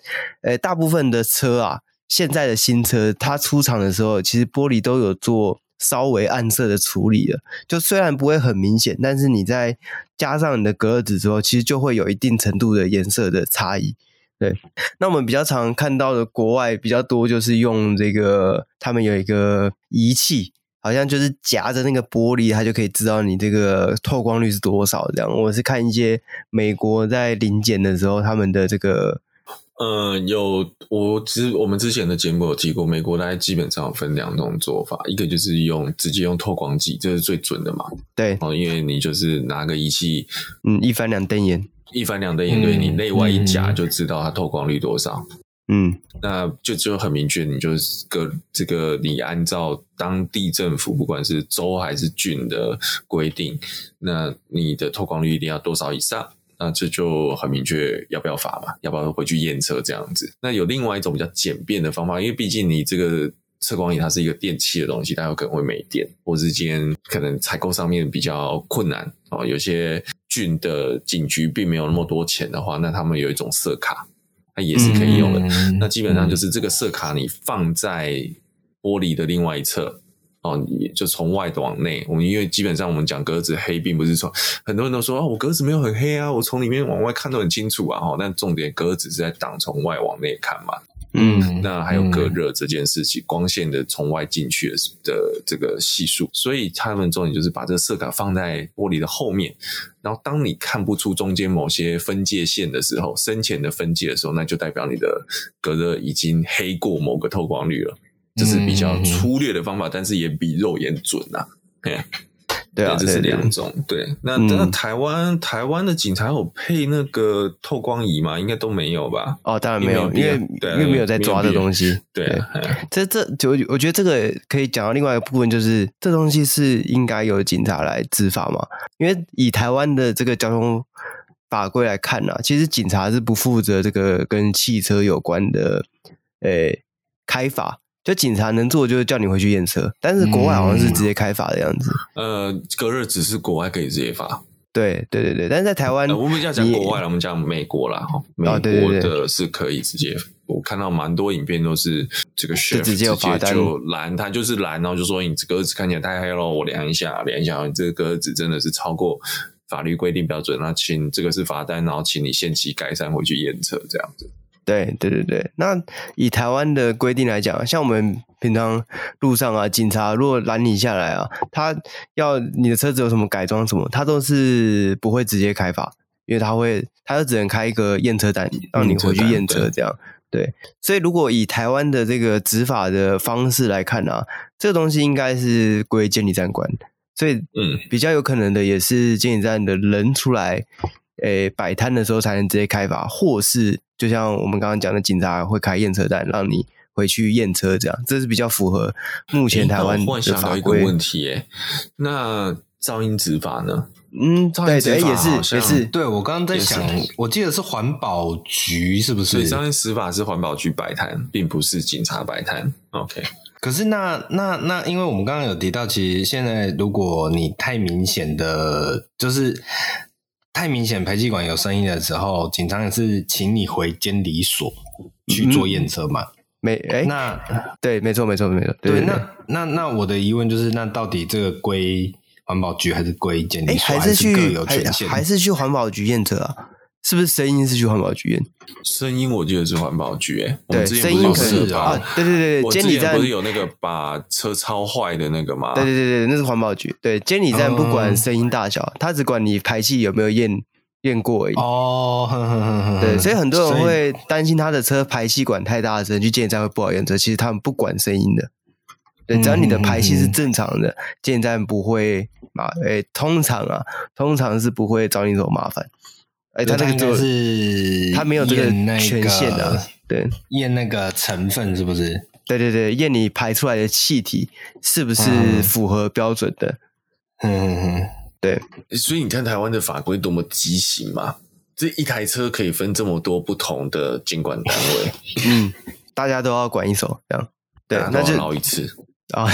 呃大部分的车啊，现在的新车它出厂的时候，其实玻璃都有做稍微暗色的处理了，就虽然不会很明显，但是你在加上你的隔热纸之后，其实就会有一定程度的颜色的差异。对，那我们比较常看到的国外比较多，就是用这个，他们有一个仪器，好像就是夹着那个玻璃，它就可以知道你这个透光率是多少。这样，我是看一些美国在临检的时候，他们的这个，呃，有我之我们之前的节目有提过，美国大概基本上分两种做法，一个就是用直接用透光剂，这是最准的嘛。对，哦，因为你就是拿个仪器，嗯，一翻两瞪眼。一翻两瞪眼，对你内外一夹就知道它透光率多少。嗯，那就就很明确，你就是个这个，你按照当地政府不管是州还是郡的规定，那你的透光率一定要多少以上？那这就很明确要不要罚嘛？要不要回去验车这样子？那有另外一种比较简便的方法，因为毕竟你这个测光仪它是一个电器的东西，它有可能会没电，或是今天可能采购上面比较困难哦，有些。郡的警局并没有那么多钱的话，那他们有一种色卡，它也是可以用的。嗯、那基本上就是这个色卡，你放在玻璃的另外一侧哦，你就从外往内。我们因为基本上我们讲格子黑，并不是说很多人都说哦，我格子没有很黑啊，我从里面往外看都很清楚啊。哈，但重点格子是在挡从外往内看嘛。嗯，那还有隔热这件事情，嗯、光线的从外进去的的这个系数，所以他们重点就是把这个色卡放在玻璃的后面，然后当你看不出中间某些分界线的时候，深浅的分界的时候，那就代表你的隔热已经黑过某个透光率了。这是比较粗略的方法，嗯、但是也比肉眼准呐、啊。对啊，这是两种。对，对，那那台湾、嗯、台湾的警察有配那个透光仪吗？应该都没有吧？哦，当然没有，因为因为没有在抓这东西。对，这这就我觉得这个可以讲到另外一个部分，就是这东西是应该由警察来执法嘛？因为以台湾的这个交通法规来看呢、啊，其实警察是不负责这个跟汽车有关的诶开罚。就警察能做，就是叫你回去验车，但是国外好像是直接开罚的样子。嗯、呃，隔热只是国外可以直接罚。对对对对，但是在台湾、呃，我们要讲国外了，我们讲美国啦。美国的是可以直接，我看到蛮多影片都是这个 chef 直接就拦他，就是拦，然后就说你这个格子看起来太黑了，我量一下，量一下，你这个格子真的是超过法律规定标准，那请这个是罚单，然后请你限期改善回去验车这样子。对对对对，那以台湾的规定来讲，像我们平常路上啊，警察如果拦你下来啊，他要你的车子有什么改装什么，他都是不会直接开罚，因为他会，他就只能开一个验车单，让你回去验车这样。对，对，所以如果以台湾的这个执法的方式来看啊，这个东西应该是归监理站管，所以嗯，比较有可能的也是监理站的人出来。诶，摆摊的时候才能直接开罚，或是就像我们刚刚讲的，警察会开验车单，让你回去验车，这样这是比较符合目前台湾的法规。我想到一个问题，诶，那噪音执法呢？嗯，噪音执法，也是也是。对，我刚刚在想，我记得是环保局是不是？所以噪音执法是环保局摆摊，并不是警察摆摊。OK，可是那那那，因为我们刚刚有提到，其实现在如果你太明显的就是。太明显排气管有声音的时候，警察也是请你回监理所去做验车嘛？没、嗯，哎，那对，没错，没错，没错。对，那那那我的疑问就是，那到底这个归环保局还是归监理所？还是去？还是去环保局验车啊？是不是声音是去环保局验？声音我记得是环保局、欸，哎，对，声音可是啊，对对对对，监理站不是有那个把车超坏的那个吗？对对对对，那是环保局。对，监理站不管声音大小，他、嗯、只管你排气有没有验验过而已。哦，呵呵呵呵，对，所以很多人会担心他的车排气管太大声，去监理站会不好验车。其实他们不管声音的，对，只要你的排气是正常的，监理站不会麻。诶，通常啊，通常是不会找你什么麻烦。哎，他这个是，他没有这个权限的，对，验那个成分是不是？对对对，验你排出来的气体是不是符合标准的？嗯嗯嗯，对。所以你看台湾的法规多么畸形嘛？这一台车可以分这么多不同的监管单位。嗯，大家都要管一手，这样对，那就捞一次啊，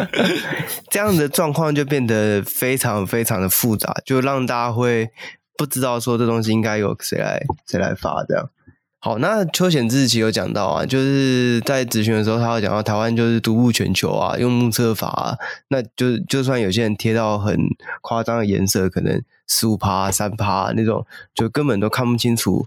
这样的状况就变得非常非常的复杂，就让大家会不知道说这东西应该由谁来谁来发这样。好，那邱显智其实有讲到啊，就是在咨询的时候，他有讲到台湾就是独步全球啊，用目测法啊，那就就算有些人贴到很夸张的颜色，可能十五趴、三趴那种，就根本都看不清楚，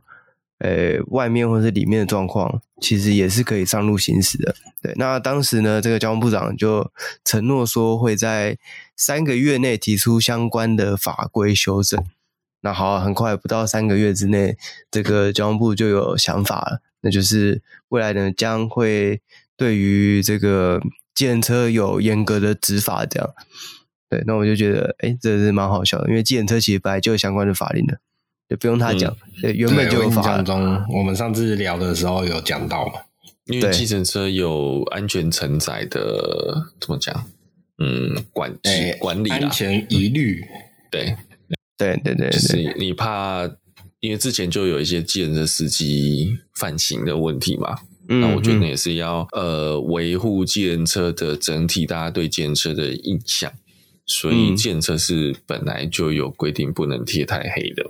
呃，外面或是里面的状况，其实也是可以上路行驶的。对，那当时呢，这个交通部长就承诺说会在三个月内提出相关的法规修正。那好，很快不到三个月之内，这个交通部就有想法了，那就是未来呢将会对于这个计程车有严格的执法，这样。对，那我就觉得，哎，这是蛮好笑的，因为计程车其实本来就有相关的法令的，就不用他讲，嗯、对，原本就有法。印象中，我们上次聊的时候有讲到嘛，因为计程车有安全承载的，怎么讲？嗯，管管理安全疑虑，对。对对对，就是你怕，因为之前就有一些计程车司机犯行的问题嘛。嗯，那我觉得也是要呃维护计程车的整体，大家对计程车的印象。所以计程车是本来就有规定不能贴太黑的。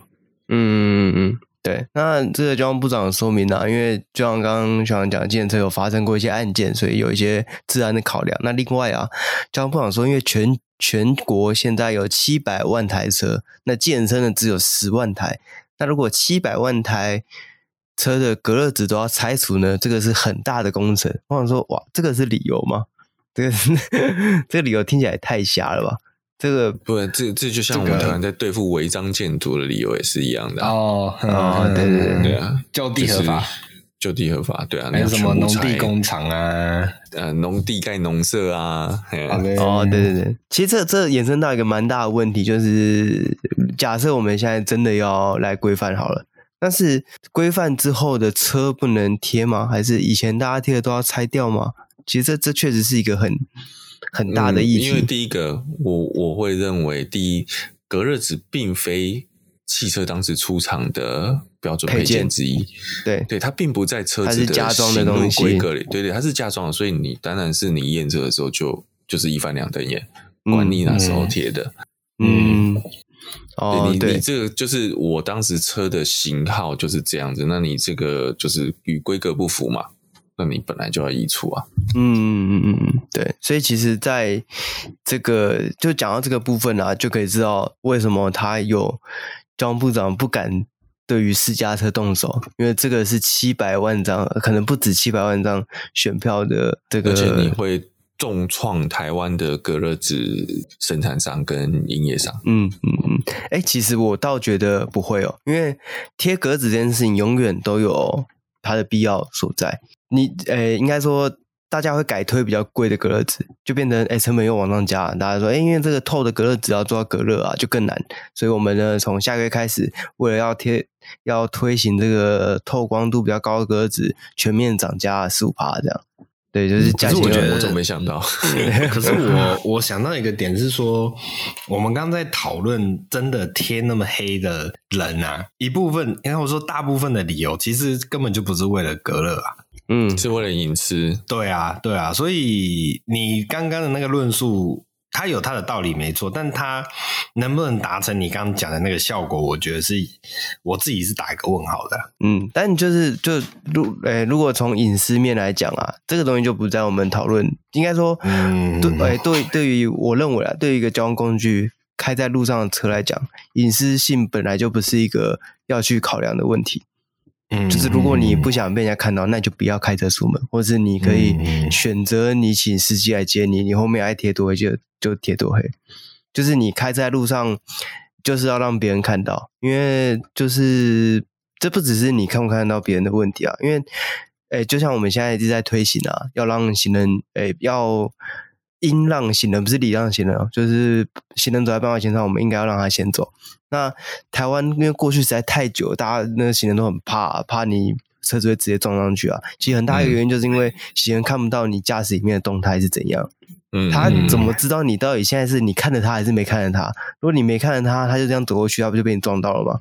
嗯嗯嗯，对。那这个交通部长说明啊，因为就像刚刚小杨讲，计程车有发生过一些案件，所以有一些治安的考量。那另外啊，交通部长说，因为全全国现在有七百万台车，那健身的只有十万台。那如果七百万台车的隔热纸都要拆除呢？这个是很大的工程。我想说，哇，这个是理由吗？这个是 这个理由听起来太瞎了吧？这个不，这这就像我们台湾在对付违章建筑的理由也是一样的、啊、哦。哦，对对对对啊，就地合法。就地合法，对啊，还有什么农地工厂啊，呃，农地盖农舍啊，哦，对对对，其实这这衍生到一个蛮大的问题，就是假设我们现在真的要来规范好了，但是规范之后的车不能贴吗？还是以前大家贴的都要拆掉吗？其实这这确实是一个很很大的议题。嗯，因为第一个，我我会认为，第一，隔热纸并非汽车当时出厂的。标准配件。之一，对。对，它并不在车子的加装的东西。规格里，对对，它是加装的，所以你当然是你验车的时候就就是一翻两瞪眼，管你哪时候贴的，嗯，嗯。哦，你你这个就是我当时车的型号就是这样子，那你这个就是与规格不符嘛，那你本来就要移除啊，嗯嗯嗯嗯，对，所以其实在这个就讲到这个部分啊，就可以知道为什么他有交通部长不敢。对于私家车动手，因为这个是七百万张，可能不止七百万张选票的这个，而且你会重创台湾的隔热纸生产商跟营业商。嗯嗯嗯，哎，其实我倒觉得不会哦，因为贴格子这件事情永远都有它的必要所在。你，诶，应该说。大家会改推比较贵的隔热纸，就变成哎成本又往上加。大家说哎，因为这个透的隔热纸要做到隔热啊，就更难。所以我们呢，从下个月开始，为了要贴要推行这个透光度比较高的隔热纸，全面涨价十五趴这样。对，就是价钱。可是我觉得我总没想到。可是我我想到一个点是说，我们刚刚在讨论真的贴那么黑的人啊，一部分，因为我说大部分的理由，其实根本就不是为了隔热啊。嗯，是为了隐私。对啊，对啊，所以你刚刚的那个论述，它有它的道理没错，但它能不能达成你刚刚讲的那个效果，我觉得是我自己是打一个问号的。嗯，但就是就如诶、欸，如果从隐私面来讲啊，这个东西就不在我们讨论。应该说，嗯，对，诶、欸，对，对于我认为啊，对于一个交通工具开在路上的车来讲，隐私性本来就不是一个要去考量的问题。嗯，就是如果你不想被人家看到，那就不要开车出门，或是你可以选择你请司机来接你，你后面爱贴多黑就就贴多黑。就是你开在路上，就是要让别人看到，因为就是这不只是你看不看得到别人的问题啊，因为诶，就像我们现在一直在推行啊，要让行人诶要。应让行人不是礼让行人哦，就是行人走在斑马线上，我们应该要让他先走。那台湾因为过去实在太久，大家那个行人都很怕，怕你车子会直接撞上去啊。其实很大一个原因就是因为行人看不到你驾驶里面的动态是怎样，嗯，他怎么知道你到底现在是你看着他还是没看着他？如果你没看着他，他就这样走过去，他不就被你撞到了吗？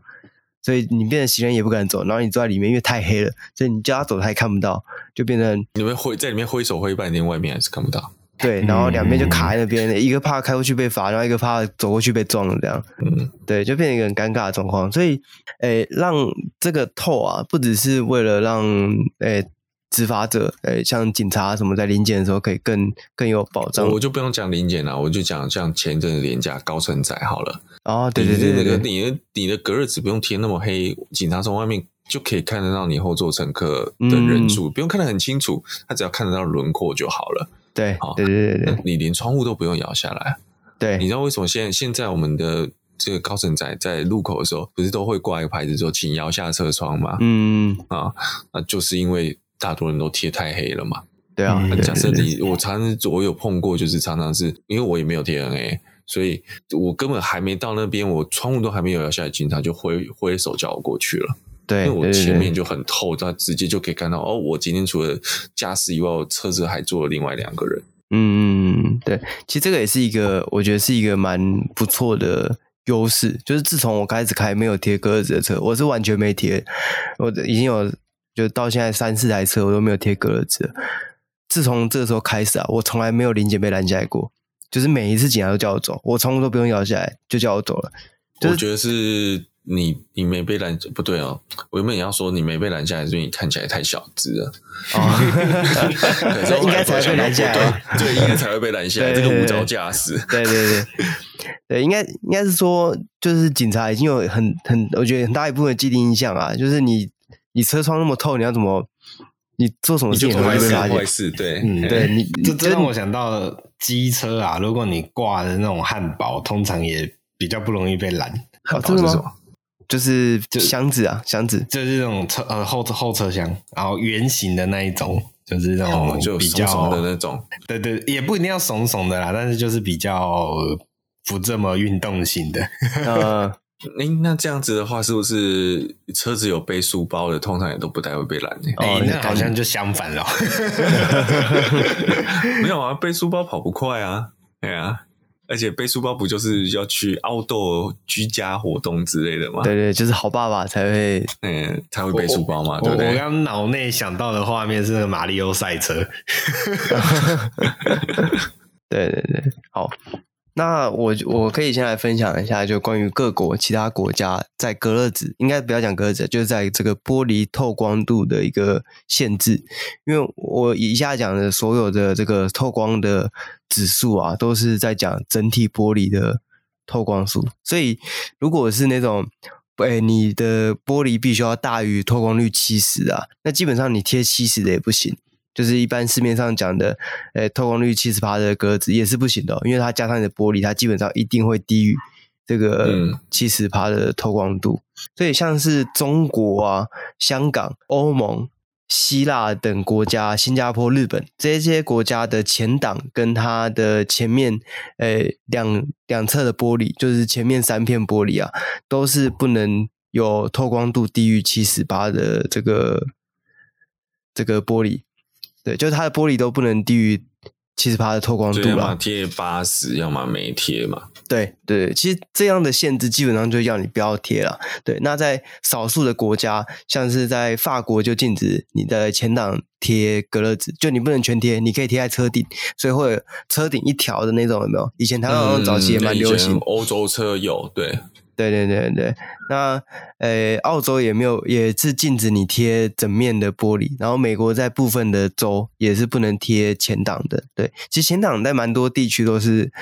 所以你变成行人也不敢走，然后你坐在里面，因为太黑了，所以你叫他走他也看不到，就变成你们挥在里面挥手挥半天，外面还是看不到。对，然后两边就卡在那边，嗯、一个怕开过去被罚，然后一个怕走过去被撞了，这样，嗯，对，就变成一个很尴尬的状况。所以，诶，让这个透啊，不只是为了让诶执法者，诶像警察什么在临检的时候可以更更有保障。我就不用讲临检了，我就讲像前一阵子廉价高乘载好了。哦，对对对对对，你的你的隔热纸不用贴那么黑，警察从外面就可以看得到你后座乘客的人数，嗯、不用看得很清楚，他只要看得到轮廓就好了。对，对对对对，你连窗户都不用摇下来。对，你知道为什么现在现在我们的这个高层在在路口的时候，不是都会挂一个牌子说“请摇下车窗”吗？嗯啊，那就是因为大多人都贴太黑了嘛。对啊，嗯、假设你我常常我有碰过，就是常常是因为我也没有贴 NA，所以我根本还没到那边，我窗户都还没有摇下来，警察就挥挥手叫我过去了。对，因为我前面就很透，他直接就可以看到哦，我今天除了驾驶以外，我车子还坐了另外两个人。嗯，对，其实这个也是一个，我觉得是一个蛮不错的优势。就是自从我开始开没有贴隔热纸的车，我是完全没贴，我已经有就到现在三四台车我都没有贴隔热纸。自从这个时候开始啊，我从来没有零检被拦下来过，就是每一次警察都叫我走，我从来都不用摇下来就叫我走了。就是、我觉得是。你你没被拦不对哦，我原本也要说你没被拦下来，是因为你看起来太小只了。哦，这应该才会被拦下来，对，应该才会被拦下来。这个无照驾驶，对对对，对，应该应该是说，就是警察已经有很很，我觉得很大一部分的既定印象啊，就是你你车窗那么透，你要怎么你做什么事情会被发现？对，嗯，对你，这这让我想到机车啊，如果你挂的那种汉堡，通常也比较不容易被拦。汉堡是什么？就是箱子啊，箱子就是这种车呃后后车厢，然后圆形的那一种，就是那种比较怂怂的那种，对对，也不一定要怂怂的啦，但是就是比较不这么运动型的。呃，哎，那这样子的话，是不是车子有背书包的，通常也都不太会被拦？哦，那好像就相反了。没有啊，背书包跑不快啊，对啊。而且背书包不就是要去 outdoor 居家活动之类的吗？对对，就是好爸爸才会，嗯，才会背书包嘛，对不对？我刚脑内想到的画面是那个马里奥赛车。对对对，好。那我我可以先来分享一下，就关于各国其他国家在隔热纸，应该不要讲隔热纸，就是在这个玻璃透光度的一个限制。因为我以下讲的所有的这个透光的指数啊，都是在讲整体玻璃的透光数。所以如果是那种，哎，你的玻璃必须要大于透光率七十啊，那基本上你贴七十的也不行。就是一般市面上讲的，诶，透光率七十趴的格子也是不行的哦，因为它加上你的玻璃，它基本上一定会低于这个七十趴的透光度。所以像是中国啊、香港、欧盟、希腊等国家、新加坡、日本这些国家的前挡跟它的前面，诶，两两侧的玻璃，就是前面三片玻璃啊，都是不能有透光度低于七十趴的这个这个玻璃。对，就是它的玻璃都不能低于七十帕的透光度了。要么贴八十，要么没贴嘛。对对，其实这样的限制基本上就要你不要贴了。对，那在少数的国家，像是在法国就禁止你的前挡贴隔热纸，就你不能全贴，你可以贴在车顶，所以会有车顶一条的那种，有没有？以前台湾早期也蛮流行，嗯、欧洲车有，对。对对对对，那呃，澳洲也没有，也是禁止你贴整面的玻璃。然后美国在部分的州也是不能贴前挡的。对，其实前挡在蛮多地区都是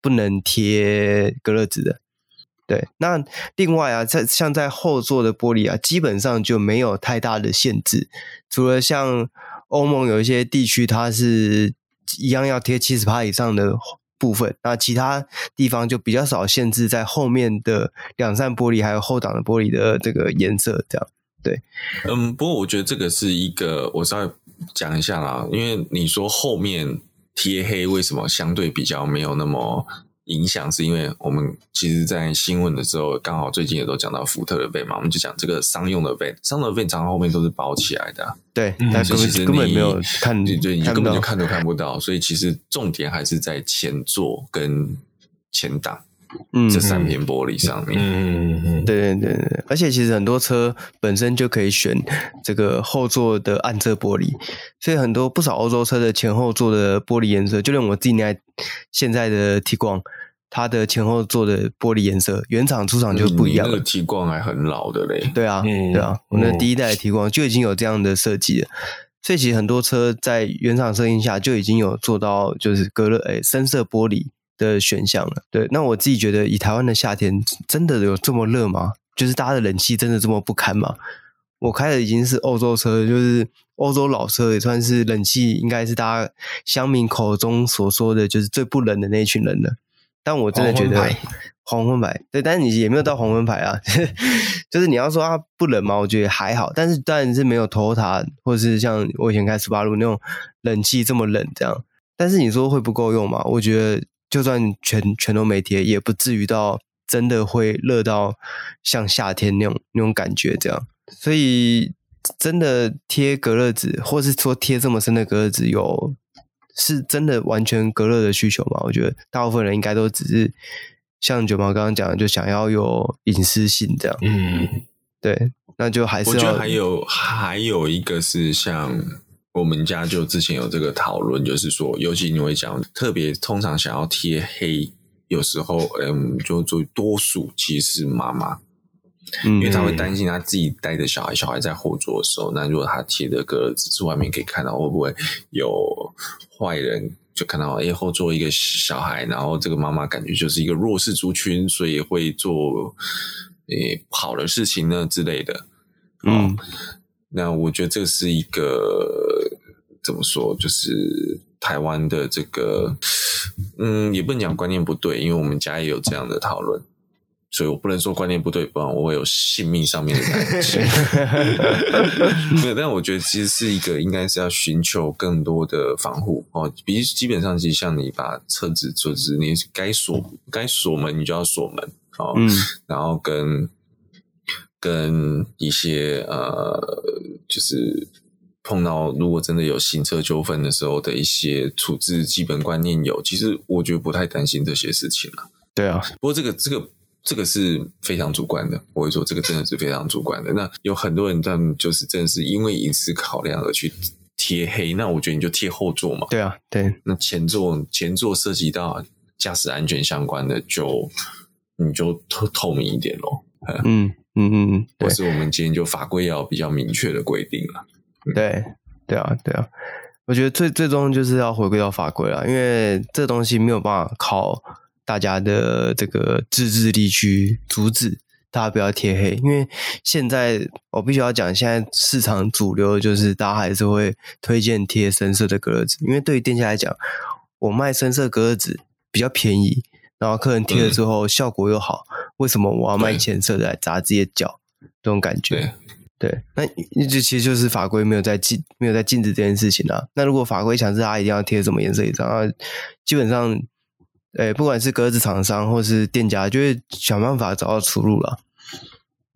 不能贴隔热纸的。对，那另外啊，在像在后座的玻璃啊，基本上就没有太大的限制，除了像欧盟有一些地区，它是一样要贴七十趴以上的。部分，那其他地方就比较少限制在后面的两扇玻璃，还有后挡的玻璃的这个颜色，这样对。嗯，不过我觉得这个是一个，我稍微讲一下啦，因为你说后面贴黑为什么相对比较没有那么。影响是因为我们其实，在新闻的时候，刚好最近也都讲到福特的 van 嘛，我们就讲这个商用的 van，商用的 van 常常后面都是包起来的，对，但是其实你根本没有看，对，对，你根本就看都看不到，所以其实重点还是在前座跟前挡，嗯，这三片玻璃上面。嗯嗯嗯，对对对对，而且其实很多车本身就可以选这个后座的暗色玻璃，所以很多不少欧洲车的前后座的玻璃颜色，就连我自己那现在的 Tiguan，它的前后座的玻璃颜色，原厂出厂就不一样了。那个 Tiguan 还很老的嘞。对啊，嗯、对啊，我那第一代的 Tiguan 就已经有这样的设计了。所以其实很多车在原厂设定下就已经有做到就是隔热诶深色玻璃的选项了。对，那我自己觉得以台湾的夏天真的有这么热吗？就是大家的冷气真的这么不堪吗？我开的已经是欧洲车，就是欧洲老车，也算是冷气应该是大家乡民口中所说的就是最不冷的那一群人了。但我真的觉得。黄昏牌，对，但是你也没有到黄昏牌啊，就是你要说它不冷吗？我觉得还好，但是当然是没有 Toyota 或者是像我以前开斯巴鲁那种冷气这么冷这样。但是你说会不够用吗？我觉得就算全全都没贴，也不至于到真的会热到像夏天那种那种感觉这样。所以真的贴隔热纸，或是说贴这么深的隔热纸，有是真的完全隔热的需求吗？我觉得大部分人应该都只是。像九毛刚刚讲的，就想要有隐私性这样。嗯，对，那就还是。我觉得还有还有一个是像我们家就之前有这个讨论，就是说，尤其你会讲特别通常想要贴黑，有时候嗯，就做多数其实是妈妈，嗯，因为他会担心他自己带着小孩，小孩在后座的时候，那如果他贴的格子是外面可以看到，会不会有坏人？就看到哎后座一个小孩，然后这个妈妈感觉就是一个弱势族群，所以会做诶不好的事情呢之类的。嗯，那我觉得这是一个怎么说，就是台湾的这个，嗯，也不能讲观念不对，因为我们家也有这样的讨论。所以我不能说观念不对，不然我会有性命上面的担心。没有，但我觉得其实是一个应该是要寻求更多的防护哦。比基本上，其实像你把车子就是你该锁该锁门，你就要锁门哦。嗯。然后跟跟一些呃，就是碰到如果真的有行车纠纷的时候的一些处置基本观念有，其实我觉得不太担心这些事情了。对啊，不过这个这个。这个是非常主观的，我会说这个真的是非常主观的。那有很多人他们就是真的是因为隐私考量而去贴黑，那我觉得你就贴后座嘛。对啊，对。那前座前座涉及到驾驶安全相关的就，就你就透透明一点咯。嗯嗯嗯嗯，或是我们今天就法规要比较明确的规定了。嗯、对。对啊对啊，我觉得最最终就是要回归到法规了，因为这东西没有办法靠。大家的这个自制力去阻止大家不要贴黑，因为现在我必须要讲，现在市场主流就是大家还是会推荐贴深色的隔热纸，因为对于店家来讲，我卖深色隔热纸比较便宜，然后客人贴了之后效果又好，嗯、为什么我要卖浅色的来砸自己的脚？这种感觉，对，对那一直其实就是法规没有在禁，没有在禁止这件事情啊。那如果法规强制他一定要贴什么颜色一张啊，基本上。哎，不管是格子厂商或是店家，就会想办法找到出路了。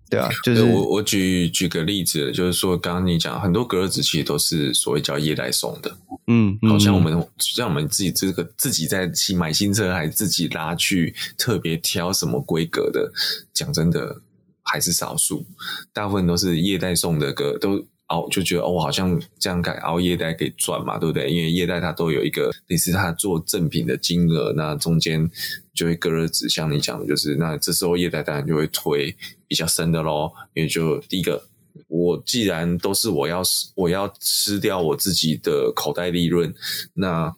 对啊，就是我我举举个例子，就是说，刚刚你讲很多格子其实都是所谓叫业代送的，嗯，好像我们像我们自己这个自己在新买新车，还自己拉去特别挑什么规格的，讲真的还是少数，大部分都是业代送的歌都。熬就觉得哦，好像这样改熬业代可以赚嘛，对不对？因为业代它都有一个类似它做赠品的金额，那中间就会隔了纸，像你讲的，就是那这时候业代当然就会推比较深的咯。因为就第一个，我既然都是我要我要吃掉我自己的口袋利润，那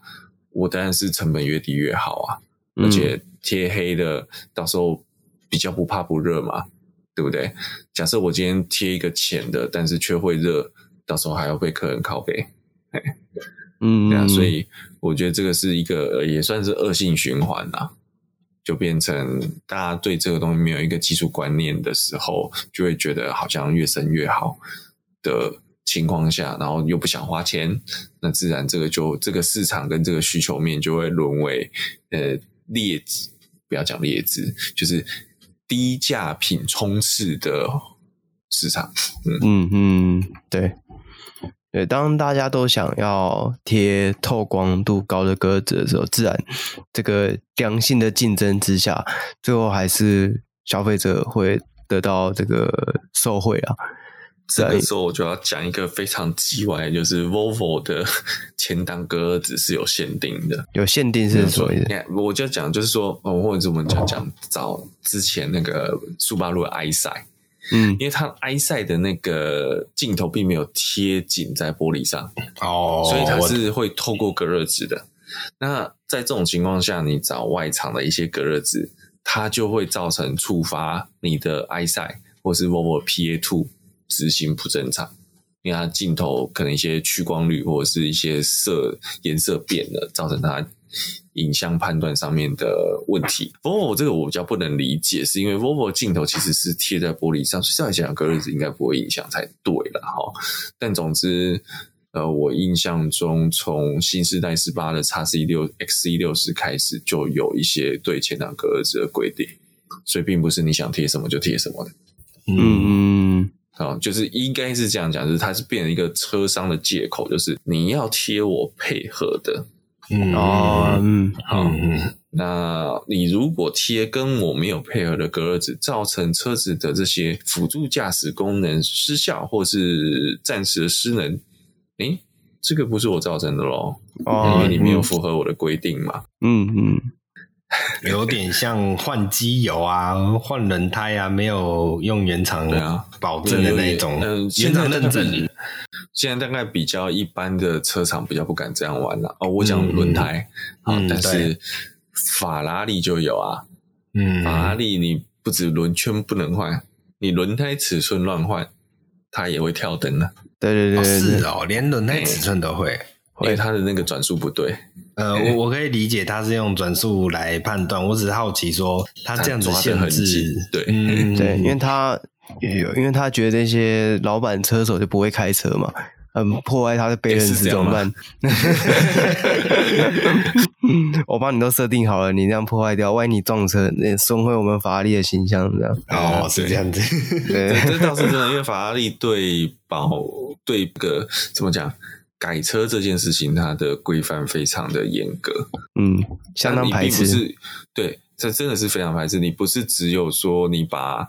我当然是成本越低越好啊，嗯、而且贴黑的到时候比较不怕不热嘛。对不对？假设我今天贴一个浅的，但是却会热，到时候还要被客人靠背，嗯，对啊，所以我觉得这个是一个也算是恶性循环啦，就变成大家对这个东西没有一个基础观念的时候，就会觉得好像越深越好的情况下，然后又不想花钱，那自然这个就这个市场跟这个需求面就会沦为呃劣质，不要讲劣质，就是。低价品充斥的市场，嗯。嗯嗯，对，对，当大家都想要贴透光度高的格子的时候，自然这个良性的竞争之下，最后还是消费者会得到这个受惠啊。这个时候我就要讲一个非常鸡歪，就是 Volvo 的前挡隔热纸是有限定的。有限定是什么意思？我就讲，就是说，哦，或者我们讲讲找之前那个速八路的 EyeSight。嗯，因为它 EyeSight 的那个镜头并没有贴紧在玻璃上哦，所以它是会透过隔热纸的。那在这种情况下，你找外厂的一些隔热纸，它就会造成触发你的 EyeSight 或是 Volvo PA Two 执行不正常，因为它镜头可能一些屈光率或者是一些色颜色变了，造成它。影像判断上面的问题，Volvo 这个我比较不能理解，是因为 Volvo 镜头其实是贴在玻璃上，所以照理讲隔热纸应该不会影响才对了哈。但总之，呃，我印象中从新世代十八的 X C 六 X C 六十开始就有一些对前挡隔热纸的规定，所以并不是你想贴什么就贴什么的。嗯，啊，就是应该是这样讲，就是它是变成一个车商的借口，就是你要贴我配合的。嗯哦，嗯，好，嗯，那你如果贴跟我没有配合的隔热纸，造成车子的这些辅助驾驶功能失效或是暂时的失能，诶，这个不是我造成的咯，哦，因为你没有符合我的规定嘛，嗯嗯。有点像换机油啊，换轮胎啊，没有用原厂保证的那种，嗯，原厂认证。现在大概比较一般的车厂比较不敢这样玩了。哦，我讲轮胎，嗯，但是法拉利就有啊，嗯，法拉利你不止轮圈不能换，你轮胎尺寸乱换，它也会跳灯的。对对对，是哦，连轮胎尺寸都会。因为他的那个转速不对，呃，我我可以理解他是用转速来判断，我只是好奇说他这样子限制，对，嗯，对，因为他有，因为他觉得那些老板车手就不会开车嘛，嗯，破坏他的辨认怎么办？我帮你都设定好了，你这样破坏掉，万一你撞车，那损毁我们法拉利的形象，这样。哦，是这样子，对，这倒是真的，因为法拉利对保对个怎么讲？改车这件事情，它的规范非常的严格，嗯，相当排斥。是，对，这真的是非常排斥。你不是只有说你把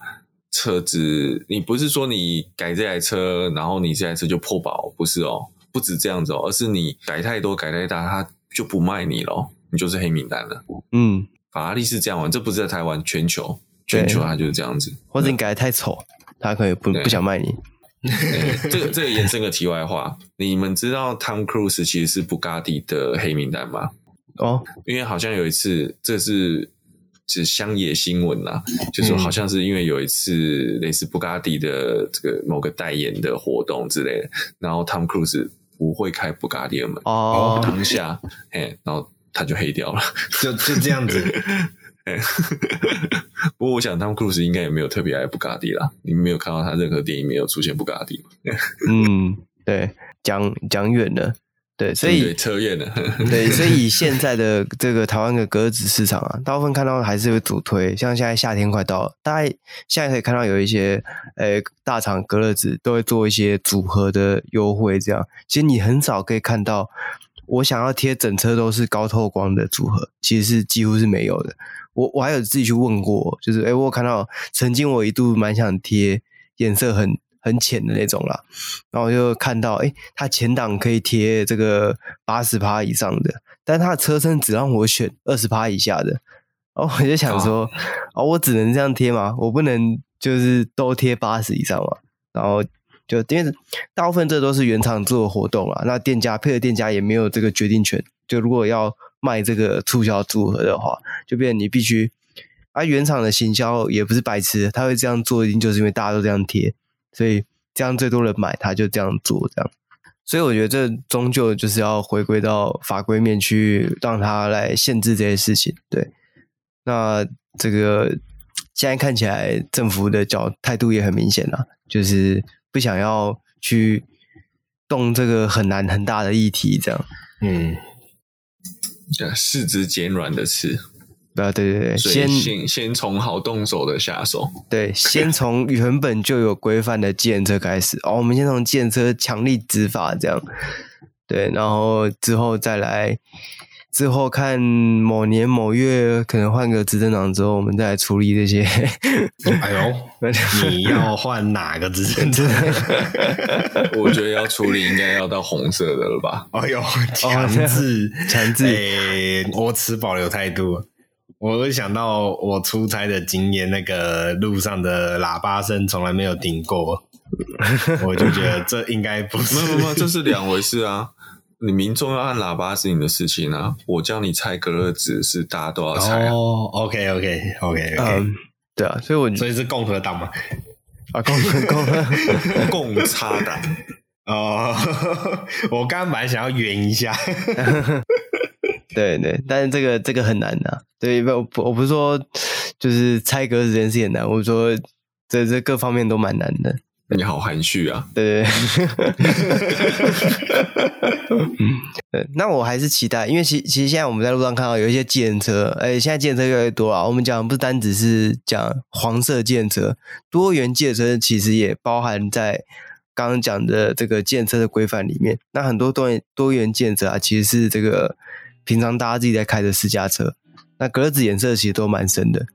车子，你不是说你改这台车，然后你这台车就破保，不是哦，不止这样子哦，而是你改太多、改太大，它就不卖你了，你就是黑名单了。嗯，法拉利是这样玩，这不是在台湾，全球，全球它就是这样子。或者你改的太丑，它可以不不想卖你。这个这个延伸个题外话，你们知道 Tom Cruise 其实是布加迪的黑名单吗？哦，因为好像有一次，这是是乡野新闻啦，就是说好像是因为有一次类似布加迪的这个某个代言的活动之类的，然后 Tom Cruise 不会开布加迪的门哦，当下，嘿，然后他就黑掉了，就就这样子。不过，我想汤姆·克鲁斯应该也没有特别爱布加迪啦。你没有看到他任何电影没有出现布加迪 嗯，对，讲讲远了，对，所以扯远了。对，所以现在的这个台湾的隔热纸市场啊，大部分看到还是会主推。像现在夏天快到了，大概现在可以看到有一些诶大厂隔热纸都会做一些组合的优惠，这样。其实你很少可以看到我想要贴整车都是高透光的组合，其实是几乎是没有的。我我还有自己去问过，就是诶我看到曾经我一度蛮想贴颜色很很浅的那种啦，然后我就看到诶它前挡可以贴这个八十趴以上的，但它的车身只让我选二十趴以下的，然后我就想说，哦，哦，我只能这样贴吗？我不能就是都贴八十以上嘛？然后就因为大部分这都是原厂做的活动啊，那店家配合店家也没有这个决定权，就如果要。卖这个促销组合的话，就变你必须啊，原厂的行销也不是白痴，他会这样做，一定就是因为大家都这样贴，所以这样最多人买，他就这样做，这样。所以我觉得这终究就是要回归到法规面去，让他来限制这些事情。对，那这个现在看起来政府的角态度也很明显了，就是不想要去动这个很难很大的议题，这样。嗯。四肢减软的刺，啊，对对对，先先先从好动手的下手，对，先从原本就有规范的建车开始哦，我们先从建车强力执法这样，对，然后之后再来。之后看某年某月可能换个执政党之后，我们再来处理这些。哎呦，你要换哪个执政党？我觉得要处理应该要到红色的了吧？哎呦，强制强制、欸！我持保留态度。我会想到我出差的经验，那个路上的喇叭声从来没有停过，我就觉得这应该不是。没有没有，这是两回事啊。你民众要按喇叭是你的事情啊，我叫你猜隔热纸是大家都要猜啊。哦，OK OK OK OK，嗯，对啊，所以我所以是共和党嘛？啊，共和共和 共差党。哦，我刚刚本来想要圆一下，对对，但是这个这个很难的，对，不我我不是说就是猜隔热这件事很难，我说这这各方面都蛮难的。你好含蓄啊！对对对，那我还是期待，因为其其实现在我们在路上看到有一些计程车，哎，现在计程车越来越多了。我们讲不单只是讲黄色计程车，多元计程车其实也包含在刚刚讲的这个计程车的规范里面。那很多多元多元计程车啊，其实是这个平常大家自己在开的私家车，那格子颜色其实都蛮深的。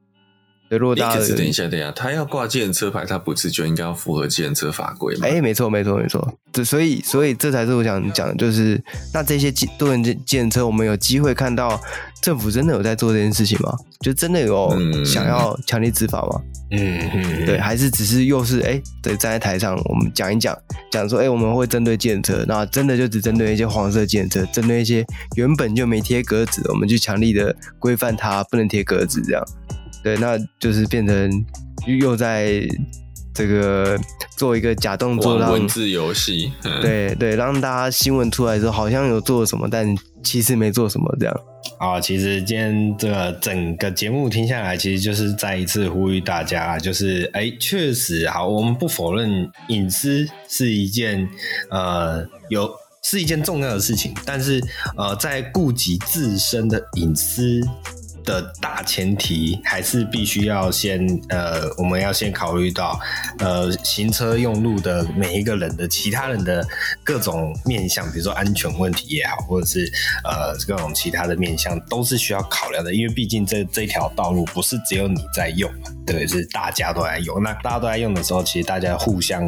如果大家等一下，等一下，他要挂计程车牌，他不是就应该要符合计程车法规吗？哎，没错，没错，没错。这所以，所以这才是我想讲的，就是那这些机多元计计程车，我们有机会看到政府真的有在做这件事情吗？就真的有想要强力执法吗？嗯嗯，对，还是只是又是哎，对，站在台上我们讲一讲，讲说哎，我们会针对计程车，那真的就只针对一些黄色计程车，针对一些原本就没贴格子，我们就强力的规范它不能贴格子这样。对，那就是变成又在这个做一个假动作，让文字游戏。对对，让大家新闻出来的时候好像有做了什么，但其实没做什么这样。啊，其实今天这个整个节目听下来，其实就是再一次呼吁大家，就是哎，确实好，我们不否认隐私是一件呃有是一件重要的事情，但是呃，在顾及自身的隐私。的大前提还是必须要先呃，我们要先考虑到呃，行车用路的每一个人的其他人的各种面向，比如说安全问题也好，或者是呃各种其他的面向，都是需要考量的。因为毕竟这这条道路不是只有你在用，对，是大家都在用。那大家都在用的时候，其实大家互相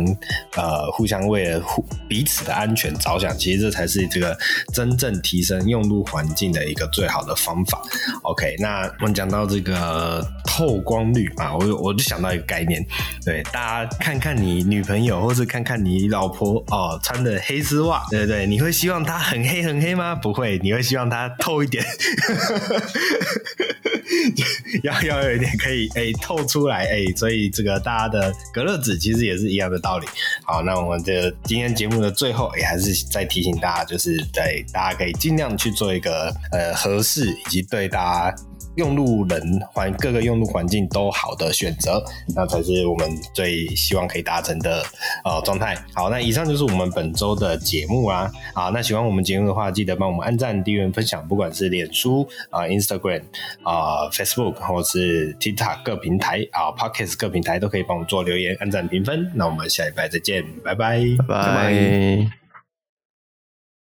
呃互相为了互彼此的安全着想，其实这才是这个真正提升用路环境的一个最好的方法。OK，那那我们讲到这个透光率嘛，我我就想到一个概念，对，大家看看你女朋友，或是看看你老婆哦，穿的黑丝袜，对对？你会希望她很黑很黑吗？不会，你会希望她透一点，要要有一点可以哎透出来哎，所以这个大家的隔热纸其实也是一样的道理。好，那我们这今天节目的最后也还是再提醒大家，就是在大家可以尽量去做一个呃合适以及对大家。用路人环各个用路环境都好的选择，那才是我们最希望可以达成的呃状态。好，那以上就是我们本周的节目啊。好，那喜欢我们节目的话，记得帮我们按赞、订阅、分享，不管是脸书啊、Instagram 啊、Facebook 或是 TikTok 各平台啊、Podcast 各平台都可以帮我们做留言、按赞、评分。那我们下礼拜再见，拜拜，拜拜。